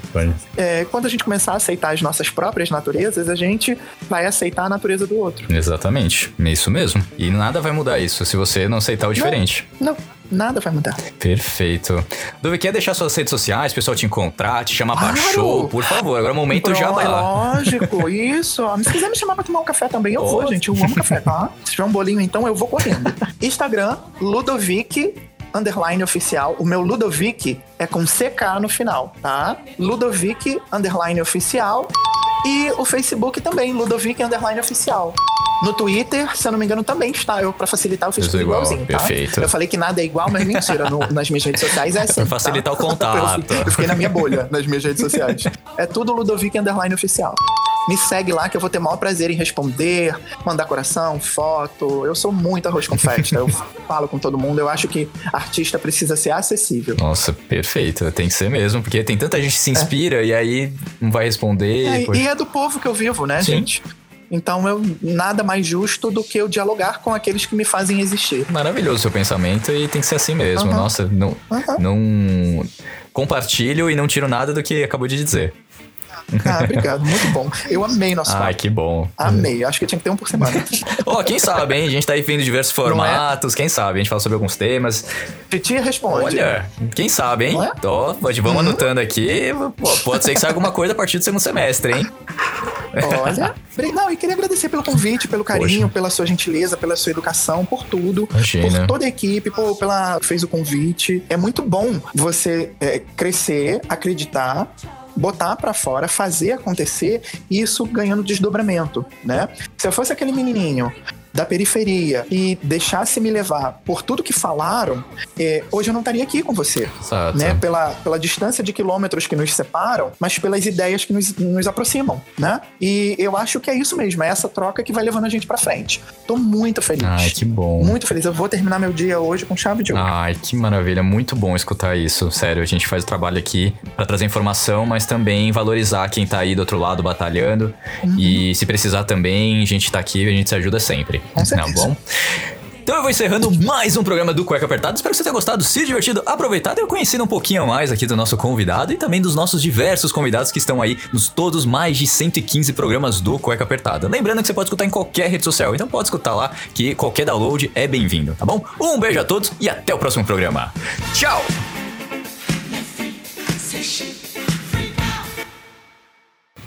É, quando a gente começar a aceitar as nossas próprias naturezas, a gente vai aceitar a natureza do outro. Exatamente. É Isso mesmo. E nada vai mudar isso se você não aceitar o diferente. Não, nada vai mudar. Perfeito. Duvi, quer deixar suas redes sociais, o pessoal te encontrar, te chamar pra Claro! show, por favor. Agora é o momento Pronto, já vai lá. Lógico, isso. Se quiser me chamar pra tomar um café também, eu vou, Ó. gente. Eu amo café, tá? Se tiver um bolinho, então, eu vou correndo. Instagram, Ludovic underline oficial. O meu Ludovic é com CK no final, tá? Ludovic underline oficial. E o Facebook também, Ludovic underline oficial. No Twitter, se eu não me engano, também está. Eu, pra facilitar, eu fiz Tudo igual, igualzinho, tá? perfeito. Eu falei que nada é igual, mas mentira. no- nas minhas redes sociais é assim. Pra facilitar tá? o contato. Eu, eu fiquei na minha bolha, nas minhas redes sociais. É tudo Ludovic Underline Oficial. Me segue lá que eu vou ter o maior prazer em responder, mandar coração, foto. Eu sou muito arroz com festa. Eu falo com todo mundo. Eu acho que artista precisa ser acessível. Nossa, perfeito. Tem que ser mesmo, porque tem tanta gente que se inspira e aí não vai responder. É, e é do povo que eu vivo, né, Sim. gente? Então, eu nada mais justo do que eu dialogar com aqueles que me fazem existir. Maravilhoso o seu pensamento e tem que ser assim mesmo. Aham. Nossa, não, Aham. não compartilho e não tiro nada do que acabou de dizer. Ah, obrigado. Muito bom. Eu amei nosso Ai, papo. que bom. Amei. Acho que tinha que ter um por semana. Ó, quem sabe, hein? A gente tá aí vendo diversos é? formatos, quem sabe? A gente fala sobre alguns temas. Titi responde. Olha, quem sabe, hein? Não é? Pode, vamos anotando aqui. Pô, pode ser que saia alguma coisa a partir do segundo semestre, hein? Olha. Não, e queria agradecer pelo convite, pelo carinho, pela sua gentileza, pela sua educação, por tudo. Imagina. Por toda a equipe, por, pela fez o convite. É muito bom você é, crescer, acreditar. Botar pra fora, fazer acontecer, isso ganhando desdobramento, né? Se eu fosse aquele menininho da periferia e deixasse me levar por tudo que falaram, é, hoje eu não estaria aqui com você Exato. né? Pela, pela distância de quilômetros que nos separam, mas pelas ideias que nos, nos aproximam, né? E eu acho que é isso mesmo, é essa troca que vai levando a gente pra frente. Tô muito feliz. Ai, que bom. Muito feliz. Eu vou terminar meu dia hoje com chave de ouro. Ai, que maravilha, muito bom escutar isso. Sério, a gente faz o trabalho aqui pra trazer informação, mas também valorizar quem tá aí do outro lado batalhando. Uhum. E se precisar também, a gente tá aqui, a gente se ajuda sempre. Com certeza. Tá bom? Então eu vou encerrando mais um programa do Cueca Apertado. Espero que você tenha gostado, se divertido, aproveitado e conhecido um pouquinho mais aqui do nosso convidado e também dos nossos diversos convidados que estão aí nos todos mais de 115 programas do Cueca Apertada. Lembrando que você pode escutar em qualquer rede social, então pode escutar lá que qualquer download é bem-vindo, tá bom? Um beijo a todos e até o próximo programa. Tchau!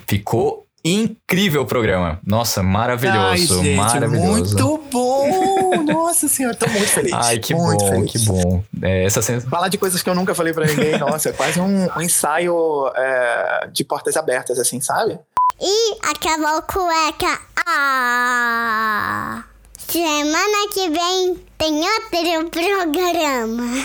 Ficou incrível o programa. Nossa, maravilhoso, Ai, gente, maravilhoso. Muito bom! Nossa senhora, tô muito feliz. Ai, que muito bom, feliz. que bom. É, essa sensação. Falar de coisas que eu nunca falei pra ninguém, nossa, é quase um, um ensaio é, de portas abertas, assim, sabe? E acabou cueca. Ah! Semana que vem tem outro programa.